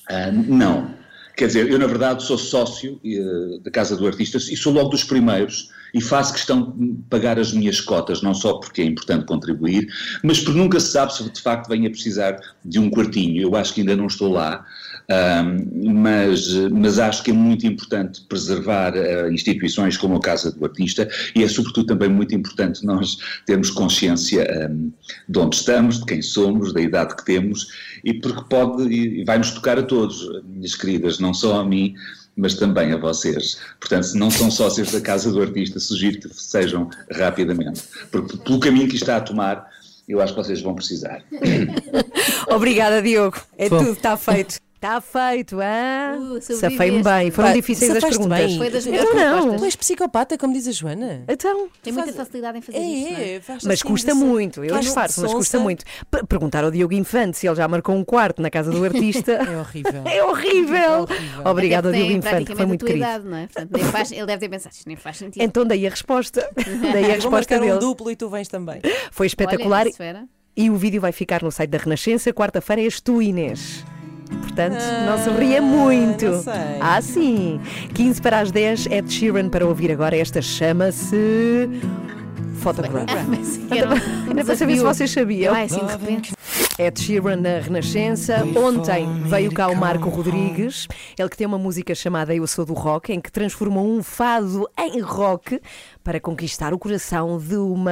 S19: Ah, não. Quer dizer, eu na verdade sou sócio eh, da Casa do Artista e sou logo dos primeiros e faço questão de pagar as minhas cotas, não só porque é importante contribuir, mas porque nunca se sabe se de facto venho a precisar de um quartinho. Eu acho que ainda não estou lá, Ahm, mas, mas acho que é muito importante preservar ah, instituições como a Casa do Artista e é sobretudo também muito importante nós termos consciência ahm, de onde estamos, de quem somos, da idade que temos e porque pode e vai-nos tocar a todos, minhas queridas, não só a mim, mas também a vocês. Portanto, se não são sócios da Casa do Artista, sugiro que sejam rapidamente, porque pelo caminho que está a tomar, eu acho que vocês vão precisar.
S1: Obrigada, Diogo. É
S19: Bom.
S1: tudo, está feito. Está feito, ah?
S10: Uh,
S1: Safei-me bem. Foram
S2: Pá,
S1: difíceis as perguntas.
S2: bem.
S10: Foi das
S1: Eu
S10: melhores
S1: não.
S10: respostas.
S2: Tu és psicopata, como diz a Joana.
S1: Então.
S10: Tem muita facilidade em fazer
S2: É,
S10: isto. não
S2: é, faz
S1: Mas
S2: assim,
S1: custa
S2: desse-
S1: muito, eu
S2: faz
S1: disfarço, mas custa muito. P- perguntar ao Diogo Infante se ele já marcou um quarto na casa do artista.
S2: É horrível.
S1: É horrível. Obrigado ao
S10: Até
S1: Diogo
S10: tem
S1: Infante, que foi
S10: praticamente
S1: muito
S10: a tua
S1: querido.
S10: idade, não é? Portanto, nem faz- ele deve ter pensado, isto nem faz sentido.
S1: Então daí a resposta. Daí a
S2: Vou
S1: resposta
S2: marcar
S1: dele.
S2: um duplo e tu vens também.
S1: Foi espetacular.
S10: Isso era.
S1: E o vídeo vai ficar no site da Renascença. Quarta-feira és tu, Inês. Portanto, não se ria muito.
S2: não sei.
S1: Ah, sim. 15 para as 10, Ed Sheeran para ouvir agora. Esta chama-se. Photograph. Ainda para saber se vocês sabiam.
S10: Ai, assim, de repente.
S1: Ed Sheeran na Renascença. Ontem veio cá o Marco Rodrigues, ele que tem uma música chamada Eu Sou do Rock, em que transformou um fado em rock para conquistar o coração de uma,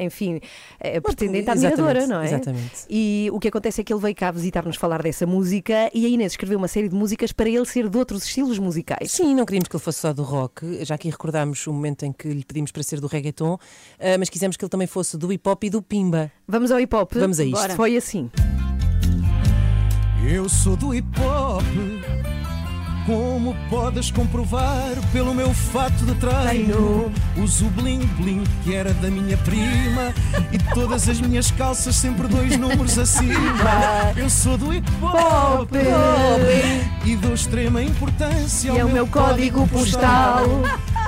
S1: enfim, eh, pretendente admiradora, não é?
S2: exatamente.
S1: E o que acontece é que ele veio cá visitar-nos falar dessa música e a Inês escreveu uma série de músicas para ele ser de outros estilos musicais.
S2: Sim, não queríamos que ele fosse só do rock, já que recordámos o momento em que lhe pedimos para ser do reggaeton, ah, mas quisemos que ele também fosse do hip hop e do pimba.
S1: Vamos ao hip hop?
S2: Vamos a isto.
S1: Bora. Foi assim.
S16: Eu sou do hip hop. Como podes comprovar pelo meu fato de treino? Uso bling bling que era da minha prima e todas as minhas calças sempre dois números acima. Eu sou do hip hop e dou extrema importância
S1: é
S16: ao
S1: o meu código postal.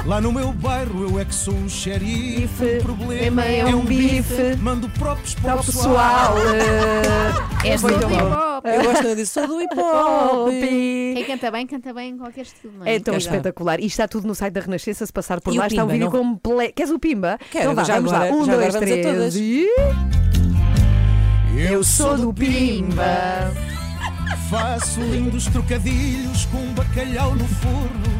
S16: Lá no meu bairro eu é que sou o xerife. O problema
S1: é um bife.
S16: Mando próprios para o
S1: pessoal.
S10: És do
S1: Foi
S10: hip hop.
S2: Eu gosto disso, sou do hip hop.
S10: Quem canta bem, canta em qualquer estilo, não é?
S1: É tão espetacular. E está tudo no site da Renascença. Se passar por
S2: E o
S1: lá, está o
S2: Pimba,
S1: vídeo
S2: não?
S1: completo. Queres o Pimba?
S2: Quero,
S1: então vá,
S2: já
S1: vamos
S2: agora-
S1: lá. Um,
S2: já agora
S1: dois,
S2: vamos a
S1: três.
S2: todas.
S1: E...
S16: Eu
S1: sou do Pimba.
S16: Faço lindos trocadilhos com um bacalhau no forno.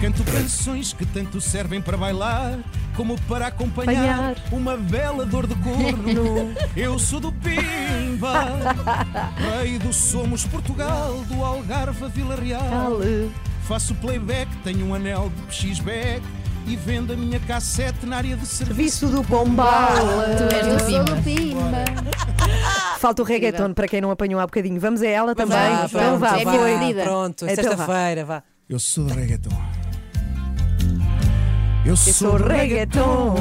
S16: Canto canções que tanto servem para bailar, como para acompanhar uma bela dor de corno. Eu sou do Pimba, rei do Somos Portugal, do Algarve a Vila Real. Faço playback, tenho um anel de PX-Back e vendo a minha cassete na área de serviço.
S1: Serviço do Pombal.
S10: Tu és
S1: Eu
S10: do
S1: sou
S10: Pimba.
S1: do Pimba. Falta o reggaeton para quem não apanhou há bocadinho. Vamos a ela também.
S2: Vá,
S1: então
S2: pronto,
S1: vá,
S2: vá,
S1: foi.
S2: pronto,
S1: Então vá.
S2: sexta-feira, vá.
S16: Eu sou do reggaeton. Eu
S1: sou reggaeton.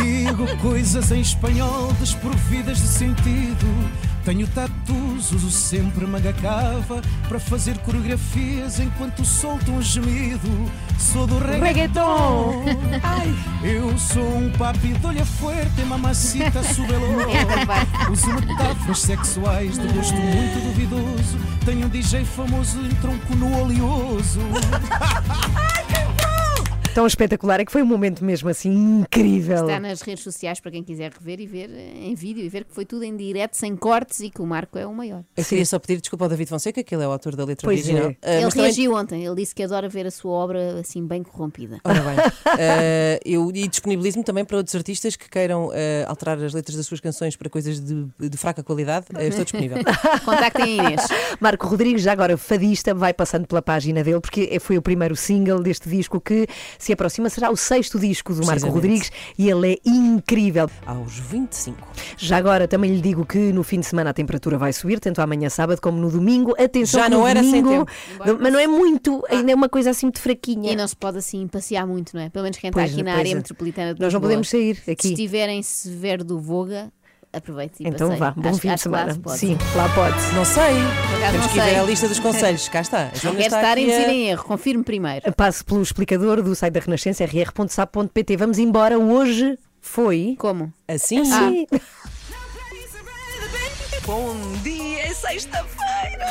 S16: Digo coisas em espanhol desprovidas de sentido. Tenho tatus, uso sempre manga cava para fazer coreografias enquanto solto um gemido. Sou do reggaeton. Ai, eu sou um papi de olha fuerte, mamacita subelô. Uso metáforas sexuais de gosto muito duvidoso. Tenho um DJ famoso em tronco no oleoso.
S1: Tão espetacular é que foi um momento mesmo assim incrível.
S10: Está nas redes sociais para quem quiser rever e ver eh, em vídeo e ver que foi tudo em direto, sem cortes e que o Marco é o maior.
S2: Eu queria só pedir desculpa ao David Fonseca, que ele é o autor da letra
S1: Pois
S2: original.
S1: é.
S2: Ah,
S10: ele
S2: mas também-
S10: reagiu ontem, ele disse que adora ver a sua obra assim bem corrompida.
S2: Ora bem, ah, eu e disponibilizo-me também para outros artistas que queiram ah, alterar as letras das suas canções para coisas de, de fraca qualidade. Estou disponível.
S10: Contactem a Inês.
S1: Marco Rodrigues, já agora fadista, vai passando pela página dele, porque foi o primeiro single deste disco que se aproxima, será o sexto disco do Marco. Rodrigues e ele é incrível.
S2: Aos 25.
S1: Já agora também lhe digo que no fim de semana a temperatura vai subir, tanto amanhã sábado como no domingo. Atenção,
S2: Já não era sem
S1: domingo,
S2: tempo.
S1: mas não é muito, ainda é uma coisa assim muito fraquinha.
S10: E não se pode assim passear muito, não é? Pelo menos quem está
S1: Pois,
S10: aqui na área
S1: é.
S10: metropolitana de
S1: Nós não podemos sair aqui.
S10: Se estiverem severo do Voga, aproveite e
S1: Então
S10: passeie.
S1: vá, bom
S10: Acho-
S1: fim de
S10: acho lá
S1: semana. Sim, lá pode.
S2: Não sei.
S10: acaso
S2: Temos
S10: não
S2: que ir ver
S10: sei.
S2: a lista dos conselhos. Cá está. A
S10: Não
S2: Joana
S10: quero
S2: está
S10: estar a
S2: aqui a-
S10: em erro, confirme primeiro.
S1: Passo pelo explicador do site da Renascença, rr.sap.pt. Vamos embora. Hoje foi.
S10: Como?
S2: Assim?
S1: Assim. Bom dia, é sexta-feira!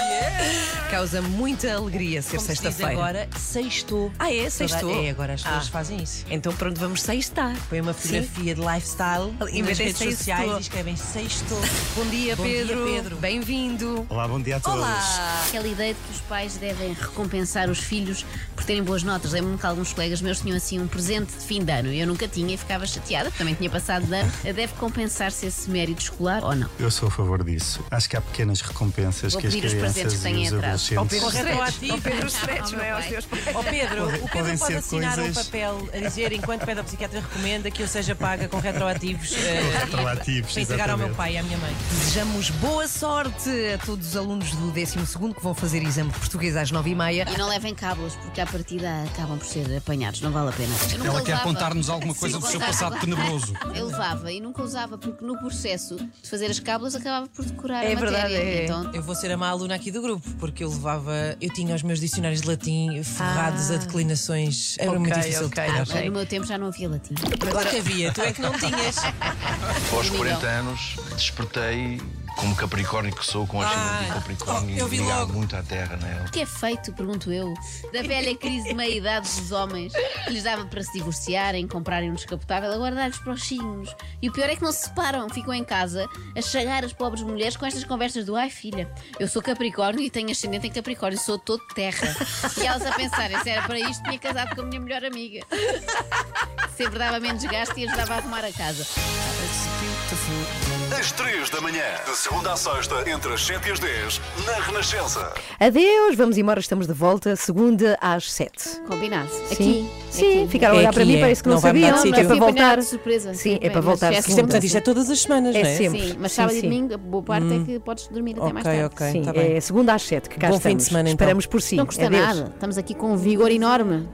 S1: Causa muita alegria ser
S2: Como se diz
S1: sexta-feira.
S2: agora, sextou.
S1: Ah, é? Sextou?
S2: É, agora as pessoas
S1: Ah.
S2: fazem isso.
S1: Então pronto, vamos sextar.
S2: Põe uma fotografia de lifestyle
S1: Em
S2: nas
S1: de
S2: redes
S1: sextou.
S2: sociais e escrevem sextou.
S1: Bom dia,
S2: Bom dia,
S1: Pedro.
S2: Pedro.
S1: Bem-vindo.
S9: Olá, bom dia a todos.
S1: Olá!
S10: Aquela ideia de que os pais devem recompensar os filhos por terem boas notas. Lembro-me que alguns colegas meus tinham assim um presente de fim de ano e eu nunca tinha e ficava chateada, porque também tinha passado de ano. Deve compensar-se esse mérito escolar ou não?
S9: Eu sou a favor disso. Acho que há pequenas recompensas
S10: Vou
S9: que as crianças
S10: que têm
S9: e os adolescentes...
S2: Ao retroativo.
S1: Ao Pedro Stretch, não é? Aos teus pais.
S2: Ó Pedro, o Pedro
S9: podem
S2: pode
S9: ser
S2: assinar
S9: coisas-
S2: um papel a dizer enquanto pede ao psiquiatra recomenda que eu seja paga com retroativos, eh,
S9: retroativos,
S2: para entregar ao meu
S9: exatamente.
S2: pai e à minha mãe.
S1: Desejamos boa sorte a todos os alunos do 12 que vão fazer exame de português às 9h30.
S10: E não levem cábulos, porque à partida acabam por ser apanhados, não vale a pena.
S8: Ela quer contar-nos alguma coisa
S10: Sim,
S8: do seu passado tenebroso.
S10: Eu levava e nunca usava, porque no processo de fazer as cábulas acabava por decorar
S2: É
S10: a matéria. Então,
S2: Eu vou ser a má aluna aqui do grupo, porque eu levava. Eu tinha os meus dicionários de latim forrados a declinações. Era muito
S1: Ok,
S2: difícil
S1: ok,
S2: de
S10: ah, no meu tempo já não havia latim.
S2: Claro que havia, tu é que não tinhas.
S12: Aos 40 anos, despertei como Capricórnio que sou, com a ascendente
S10: Ah,
S12: em Capricórnio,
S10: eu vi
S12: ligado
S10: logo.
S12: muito à terra, né?
S10: O que é feito, pergunto eu, da velha crise de meia-idade dos homens que lhes dava para se divorciarem, comprarem um descapotável, agora dar-lhes para os chinhos. E o pior é que não se separam, ficam em casa a chagar as pobres mulheres com estas conversas do ai filha, eu sou Capricórnio e tenho ascendente em Capricórnio, sou todo terra. E elas a pensarem, se era para isto, tinha casado com a minha melhor amiga. Sempre dava menos gasto e ajudava a arrumar a casa.
S5: Às 3 da manhã, de segunda à sexta, entre as 7 e as 10, na Renascença.
S1: Adeus, vamos embora, estamos de volta, segunda às 7.
S10: Combinado.
S1: Sim,
S10: Aqui.
S1: sim,
S10: aqui.
S1: ficaram a olhar para mim, parece que não,
S2: vai mudar
S1: sabiam.
S2: de
S1: É para voltar.
S10: de surpresa.
S1: Sim, é para
S10: mas
S1: voltar
S10: já
S2: Isto é, portanto, isto é todas as semanas,
S1: É
S2: não é?
S1: sempre.
S10: Sim, mas
S1: Sim,
S10: sábado e
S1: sim.
S10: domingo, a boa parte é que podes dormir até mais
S2: Ok,
S10: tarde.
S2: ok,
S1: Sim,
S2: tá bem.
S1: é segunda às 7 que cá
S2: Bom fim de
S1: estamos.
S2: semana, então.
S1: Esperamos por si.
S10: Não custa
S1: Adeus.
S10: nada. Estamos aqui com um vigor enorme.